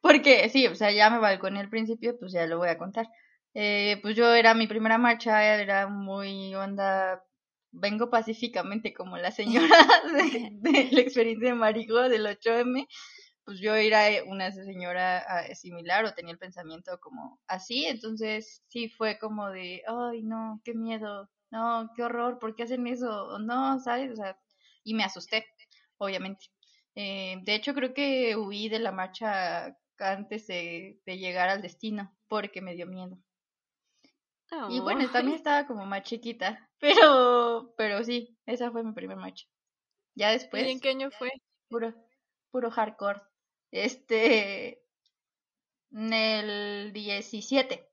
[SPEAKER 4] porque sí, o sea, ya me balconé al principio, pues ya lo voy a contar. Eh, pues yo era mi primera marcha, era muy onda, vengo pacíficamente como la señora <laughs> de, de la experiencia de Marigo del 8M, pues yo era eh, una señora ah, similar o tenía el pensamiento como así, entonces sí fue como de, ay no, qué miedo, no, qué horror, ¿por qué hacen eso? No, ¿sabes? O sea, y me asusté, obviamente. Eh, de hecho, creo que huí de la marcha antes de, de llegar al destino porque me dio miedo. Y bueno,
[SPEAKER 2] Ay.
[SPEAKER 4] también <laughs> estaba como más chiquita, pero, pero sí, esa fue mi primera marcha. Ya después,
[SPEAKER 2] ¿Y en qué año fue?
[SPEAKER 4] puro, puro hardcore. Este, en el 17.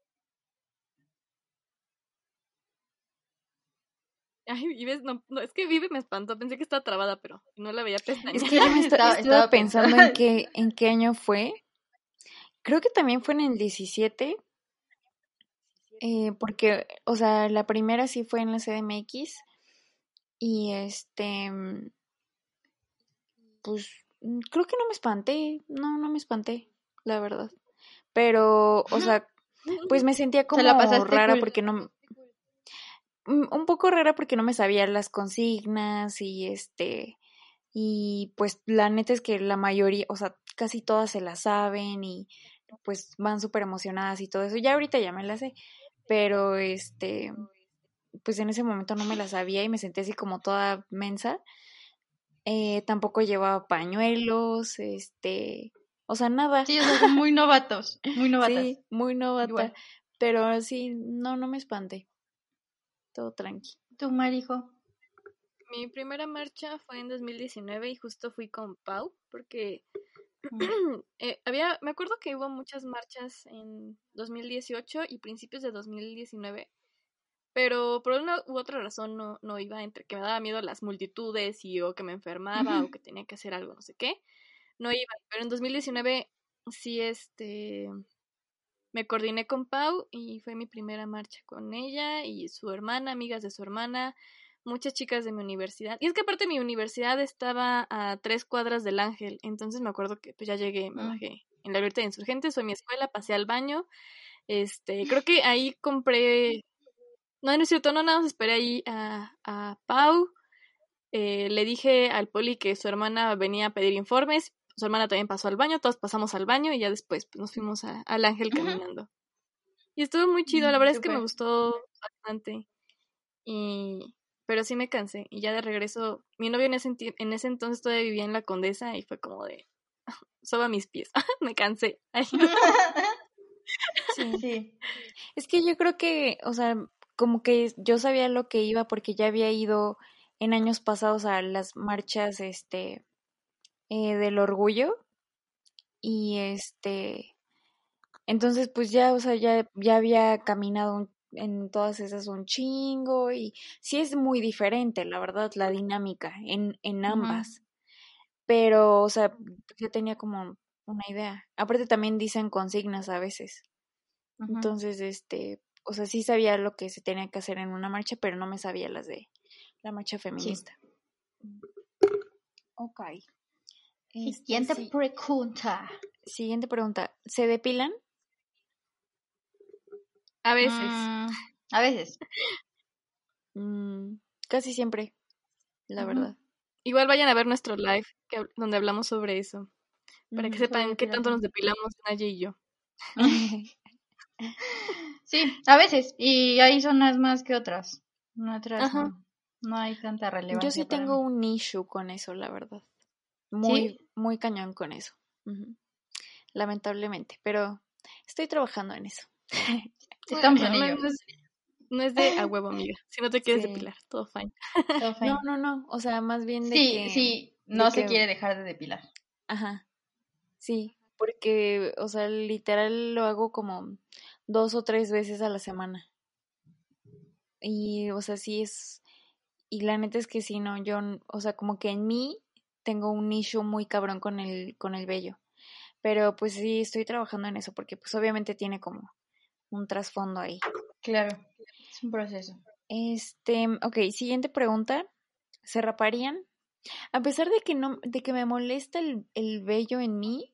[SPEAKER 2] Ay, Vives, no, no, es que Vive me espantó, pensé que estaba trabada, pero no la veía pestañear.
[SPEAKER 3] Es que yo me <laughs> esta-
[SPEAKER 4] Estaba-
[SPEAKER 3] pensando en qué, en qué año fue. Creo que también fue en el 17, eh, porque, o sea, la primera sí fue en la CDMX y este, mm, pues creo que no me espanté, no, no me espanté, la verdad. Pero, o sea, <laughs> pues me sentía como rara porque no... Mm, un poco rara porque no me sabía las consignas y este... Y pues la neta es que la mayoría, o sea, casi todas se la saben y pues van súper emocionadas y todo eso. Ya ahorita ya me la sé, pero este, pues en ese momento no me la sabía y me sentí así como toda mensa. Eh, tampoco llevaba pañuelos, este, o sea, nada.
[SPEAKER 4] Sí, o sea, muy novatos, muy <laughs> novatas. Sí,
[SPEAKER 3] muy novata. Pero sí, no, no me espanté. Todo tranqui.
[SPEAKER 4] ¿Tu marijo?
[SPEAKER 2] Mi primera marcha fue en 2019 y justo fui con Pau porque <clears throat> eh, había, me acuerdo que hubo muchas marchas en 2018 y principios de 2019, pero por una u otra razón no, no iba, entre que me daba miedo las multitudes y o que me enfermaba o que tenía que hacer algo, no sé qué, no iba. Pero en 2019 sí, este, me coordiné con Pau y fue mi primera marcha con ella y su hermana, amigas de su hermana, muchas chicas de mi universidad. Y es que aparte mi universidad estaba a tres cuadras del Ángel, entonces me acuerdo que pues ya llegué, me mm. bajé en la Libertad de Insurgentes, fue mi escuela, pasé al baño, este, creo que ahí compré, no, no es cierto, no, nada más esperé ahí a, a Pau, eh, le dije al poli que su hermana venía a pedir informes, su hermana también pasó al baño, todos pasamos al baño y ya después pues, nos fuimos al Ángel caminando. Y estuvo muy chido, la mm, verdad es que me gustó bastante. Y pero sí me cansé. Y ya de regreso, mi novio en ese, en ese entonces todavía vivía en la Condesa y fue como de, <laughs> soba mis pies, <laughs> me cansé. <laughs>
[SPEAKER 3] sí. sí. Es que yo creo que, o sea, como que yo sabía lo que iba porque ya había ido en años pasados a las marchas, este, eh, del orgullo. Y este, entonces pues ya, o sea, ya, ya había caminado un en todas esas un chingo y sí es muy diferente, la verdad, la dinámica en, en ambas. Pero, o sea, yo tenía como una idea. Aparte también dicen consignas a veces. Entonces, este, o sea, sí sabía lo que se tenía que hacer en una marcha, pero no me sabía las de la marcha feminista. Ok.
[SPEAKER 4] Siguiente este, pregunta.
[SPEAKER 3] Siguiente pregunta. ¿Se depilan?
[SPEAKER 2] A veces.
[SPEAKER 4] Mm, a veces. <laughs>
[SPEAKER 3] Mm, casi siempre, la verdad.
[SPEAKER 2] Igual vayan a ver nuestro live donde hablamos sobre eso. Para que sepan qué tanto nos depilamos Naya y yo. <laughs> <laughs>
[SPEAKER 4] sí, a veces. Y hay zonas más que otras. No, otras no, hay tanta relevancia.
[SPEAKER 3] Yo sí tengo un issue con eso, la verdad. Muy, muy cañón con eso. Lamentablemente. Pero estoy trabajando en eso. <laughs>
[SPEAKER 4] Estamos en
[SPEAKER 2] No, es, de a huevo, amiga. Si no te quieres depilar, todo fine. <laughs>
[SPEAKER 3] No, no, no. O sea, más bien de
[SPEAKER 4] sí,
[SPEAKER 3] que.
[SPEAKER 4] Sí, no se quiere dejar de depilar.
[SPEAKER 3] Ajá. Sí, porque, o sea, literal lo hago como dos o tres veces a la semana. Y, o sea, sí es. Y la neta es que sí, no, yo, o sea, como que en mí tengo un issue muy cabrón con el, con el vello. Pero pues sí, estoy trabajando en eso, porque pues obviamente tiene como un trasfondo ahí.
[SPEAKER 4] Claro, es un proceso.
[SPEAKER 3] Este, ok, siguiente pregunta. ¿Se raparían? A pesar de que no, de que me molesta el, el vello en mí,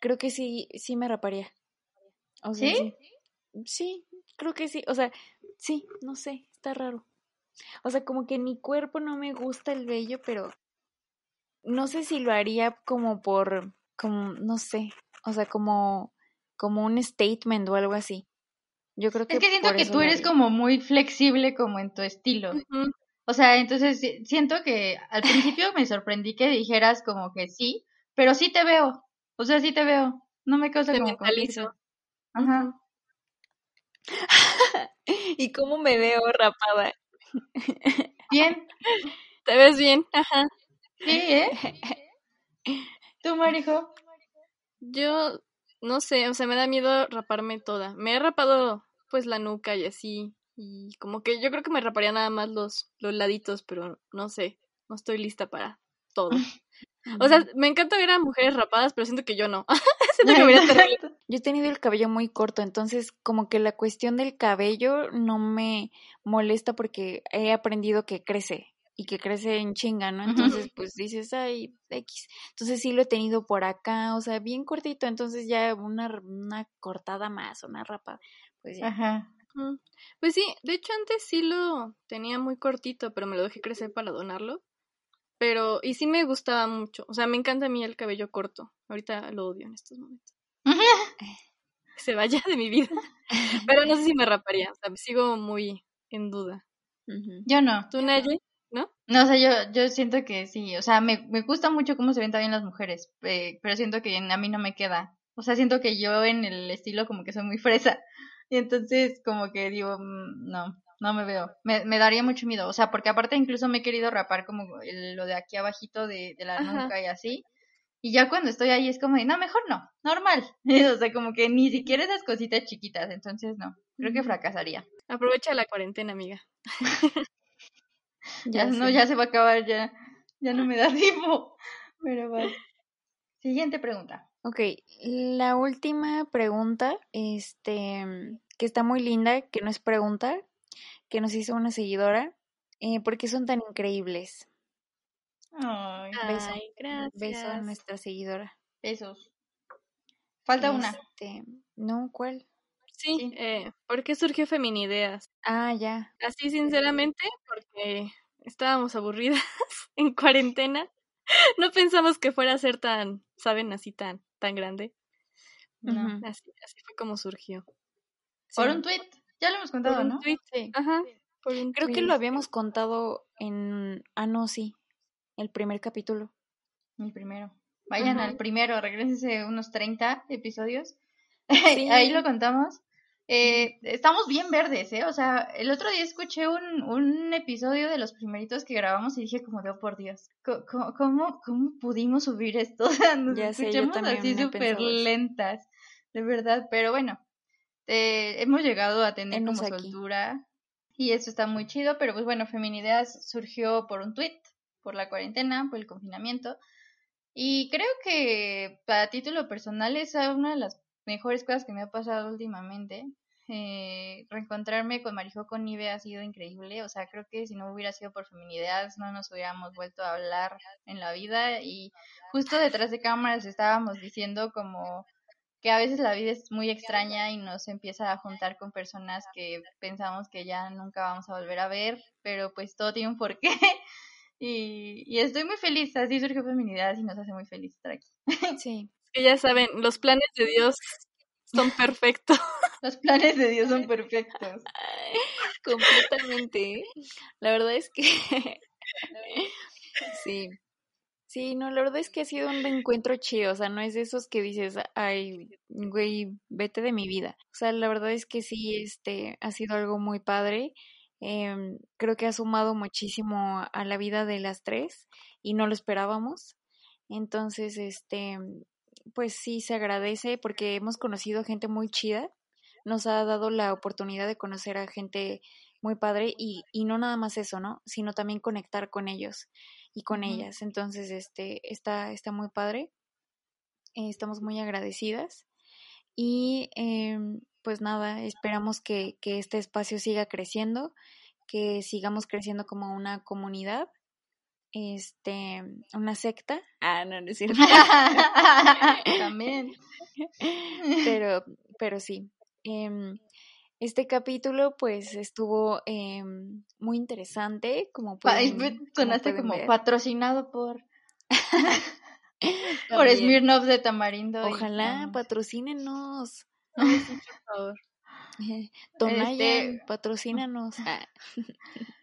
[SPEAKER 3] creo que sí, sí me raparía. O sea, ¿Sí? ¿Sí? Creo que sí. O sea, sí, no sé, está raro. O sea, como que en mi cuerpo no me gusta el vello, pero no sé si lo haría como por, como, no sé, o sea, como, como un statement o algo así. Yo creo que
[SPEAKER 4] es que siento que tú eres como muy flexible como en tu estilo. O sea, entonces siento que al principio me sorprendí que dijeras como que sí, pero sí te veo. O sea, sí te veo. No me causa como
[SPEAKER 2] mentalizo.
[SPEAKER 4] Ajá. <laughs>
[SPEAKER 3] ¿Y cómo me veo rapada?
[SPEAKER 4] Bien. <laughs>
[SPEAKER 2] Te ves bien, ajá.
[SPEAKER 4] Sí, ¿eh? <laughs> ¿Tú, Marijo?
[SPEAKER 2] Yo no sé, o sea, me da miedo raparme toda. Me he rapado pues la nuca y así. Y como que yo creo que me raparía nada más los, los laditos, pero no sé, no estoy lista para todo. O sea, me encanta ver a mujeres rapadas, pero siento que yo no. <laughs> siento que me terrible.
[SPEAKER 3] Yo he tenido el cabello muy corto, entonces como que la cuestión del cabello no me molesta porque he aprendido que crece y que crece en chinga, ¿no? Entonces, pues dices, ay, X. Entonces sí lo he tenido por acá, o sea, bien cortito, entonces ya una, una cortada más, una rapa, pues ya.
[SPEAKER 4] Ajá.
[SPEAKER 2] Pues sí, de hecho antes sí lo tenía muy cortito, pero me lo dejé crecer para donarlo. Pero, y sí me gustaba mucho. O sea, me encanta a mí el cabello corto. Ahorita lo odio en estos momentos. <laughs> Se vaya de mi vida. <laughs> Pero no sé si me raparía. O sea, sigo muy en duda.
[SPEAKER 4] Yo no.
[SPEAKER 2] ¿Tú, Naye? ¿No?
[SPEAKER 4] No, o sea, yo, yo siento que sí. O sea, me, me gusta mucho cómo se ven también las mujeres. eh, pero siento que a mí no me queda. O sea, siento que yo en el estilo como que soy muy fresa. Y entonces como que digo, mm, no, no me veo. Me, me daría mucho miedo. O sea, porque aparte incluso me he querido rapar como el- lo de aquí abajito de, de la
[SPEAKER 2] Ajá.
[SPEAKER 4] nuca y así. Y ya cuando estoy ahí es como, de, no, mejor no, normal. <laughs> o sea, como que ni siquiera esas cositas chiquitas. Entonces no, creo que fracasaría.
[SPEAKER 2] Aprovecha la cuarentena, amiga. <laughs>
[SPEAKER 4] Ya, no, ya se va a acabar, ya, ya no me da <laughs> tiempo. Pero bueno. Siguiente pregunta.
[SPEAKER 3] Ok, la última pregunta, este, que está muy linda, que no es pregunta, que nos hizo una seguidora, eh, ¿por qué son tan increíbles?
[SPEAKER 4] Ay,
[SPEAKER 3] Beso.
[SPEAKER 2] Ay, gracias.
[SPEAKER 3] Beso a nuestra seguidora.
[SPEAKER 4] besos. Falta una.
[SPEAKER 3] Este, no, ¿cuál?
[SPEAKER 2] Sí,
[SPEAKER 4] Sí.
[SPEAKER 2] eh, ¿por qué surgió Feminideas?
[SPEAKER 3] Ah, ya.
[SPEAKER 2] Así sinceramente, porque estábamos aburridas <laughs> en cuarentena. No pensamos que fuera a ser tan, ¿saben? Así tan, tan grande.
[SPEAKER 4] No.
[SPEAKER 2] Así, así fue como surgió.
[SPEAKER 4] Por
[SPEAKER 3] Sí.
[SPEAKER 4] un tweet. Ya lo hemos
[SPEAKER 2] Por
[SPEAKER 4] contado,
[SPEAKER 2] un
[SPEAKER 4] ¿no?
[SPEAKER 2] tweet.
[SPEAKER 3] Sí.
[SPEAKER 2] Ajá. Por un
[SPEAKER 3] Creo que lo habíamos contado en, ah, no, sí, el primer capítulo.
[SPEAKER 4] El primero. Vayan
[SPEAKER 3] Ajá.
[SPEAKER 4] al primero, regresense unos 30 episodios.
[SPEAKER 3] Sí. <laughs>
[SPEAKER 4] Ahí lo contamos. Eh, estamos bien verdes, ¿eh? O sea, el otro día escuché un, un episodio de los primeritos que grabamos y dije como oh, por Dios, ¿cómo, cómo pudimos subir esto? <laughs> O sea, nos
[SPEAKER 3] Ya
[SPEAKER 4] escuchamos así súper lentas, de verdad. Pero bueno, eh, hemos llegado a tener como
[SPEAKER 3] aquí.
[SPEAKER 4] soltura y eso está muy chido, pero pues bueno, Feminideas surgió por un tweet, por la cuarentena, por el confinamiento. Y creo que para título personal es una de las mejores cosas que me ha pasado últimamente. Eh, reencontrarme con Marijo con Nive ha sido increíble. O sea, creo que si no hubiera sido por feminidades no nos hubiéramos vuelto a hablar en la vida. Y justo detrás de cámaras estábamos diciendo como que a veces la vida es muy extraña y nos empieza a juntar con personas que pensamos que ya nunca vamos a volver a ver, pero pues todo tiene un porqué. <laughs> Y, y estoy muy feliz, así surgió Feminidades y nos hace muy feliz estar aquí. <laughs>
[SPEAKER 3] Sí.
[SPEAKER 2] Que ya saben, los planes de Dios son <laughs> perfectos.
[SPEAKER 4] Los planes de Dios son perfectos.
[SPEAKER 3] Completamente. La verdad es que sí. Sí, no, la verdad es que ha sido un reencuentro chido, o sea, no es de esos que dices, ay, güey, vete de mi vida. O sea, la verdad es que sí, este, ha sido algo muy padre. Em, creo que ha sumado muchísimo a la vida de las tres y no lo esperábamos. Entonces, este, pues sí, se agradece porque hemos conocido gente muy chida. Nos ha dado la oportunidad de conocer a gente muy padre y, y no nada más eso, ¿no? Sino también conectar con ellos y con ellas. Entonces, este, está, está muy padre. Eh, estamos muy agradecidas. Y em, pues nada, esperamos que, que este espacio siga creciendo, que sigamos creciendo como una comunidad, este, una secta. Ah, no, no es cierto. <laughs> <laughs>
[SPEAKER 4] También.
[SPEAKER 3] pero, pero sí. Em, este capítulo, pues, estuvo em, muy interesante, como pueden,
[SPEAKER 4] y Sonaste como
[SPEAKER 3] ver.
[SPEAKER 4] patrocinado por, <laughs> por. Smirnoff de Tamarindo. y-
[SPEAKER 3] Ojalá,
[SPEAKER 4] um,
[SPEAKER 3] patrocínenos.
[SPEAKER 2] Sí, por favor. <laughs>
[SPEAKER 3] Tonayan,
[SPEAKER 4] Este-
[SPEAKER 3] patrocínanos. <laughs>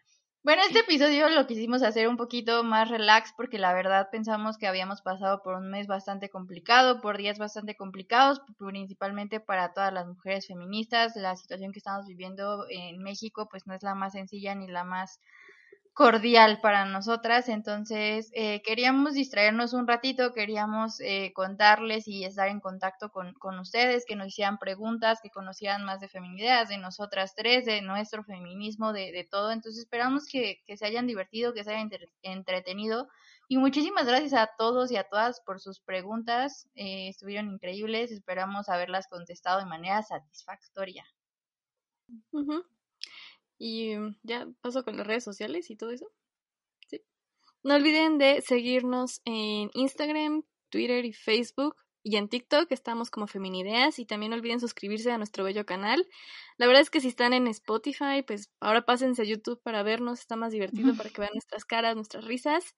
[SPEAKER 4] Bueno, este episodio lo quisimos hacer un poquito más relax porque la verdad pensamos que habíamos pasado por un mes bastante complicado, por días bastante complicados, principalmente para todas las mujeres feministas. La situación que estamos viviendo en México pues no es la más sencilla ni la más cordial para nosotras, entonces eh, queríamos distraernos un ratito, queríamos eh, contarles y estar en contacto con, con, ustedes, que nos hicieran preguntas, que conocieran más de feminidades, de nosotras tres, de nuestro feminismo, de, de todo, entonces esperamos que, que, se hayan divertido, que se hayan entretenido y muchísimas gracias a todos y a todas por sus preguntas, eh, estuvieron increíbles, esperamos haberlas contestado de manera satisfactoria.
[SPEAKER 2] Y mm, ya paso con las redes sociales y todo eso. Sí. No olviden de seguirnos en Instagram, Twitter y Facebook. Y en TikTok estamos como Feminideas y también no olviden suscribirse a nuestro bello canal. La verdad es que si están en Spotify, pues ahora pásense a YouTube para vernos, está más divertido para que vean nuestras caras, nuestras risas.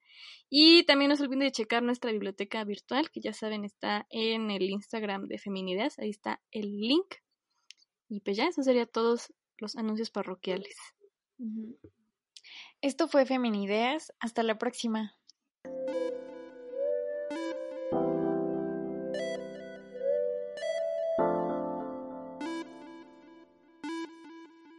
[SPEAKER 2] Y también no se olviden de checar nuestra biblioteca virtual, que ya saben está en el Instagram de Feminideas, ahí está el link. Y pues ya, eso sería todos los anuncios parroquiales.
[SPEAKER 3] Esto fue Feminideas. Hasta la próxima.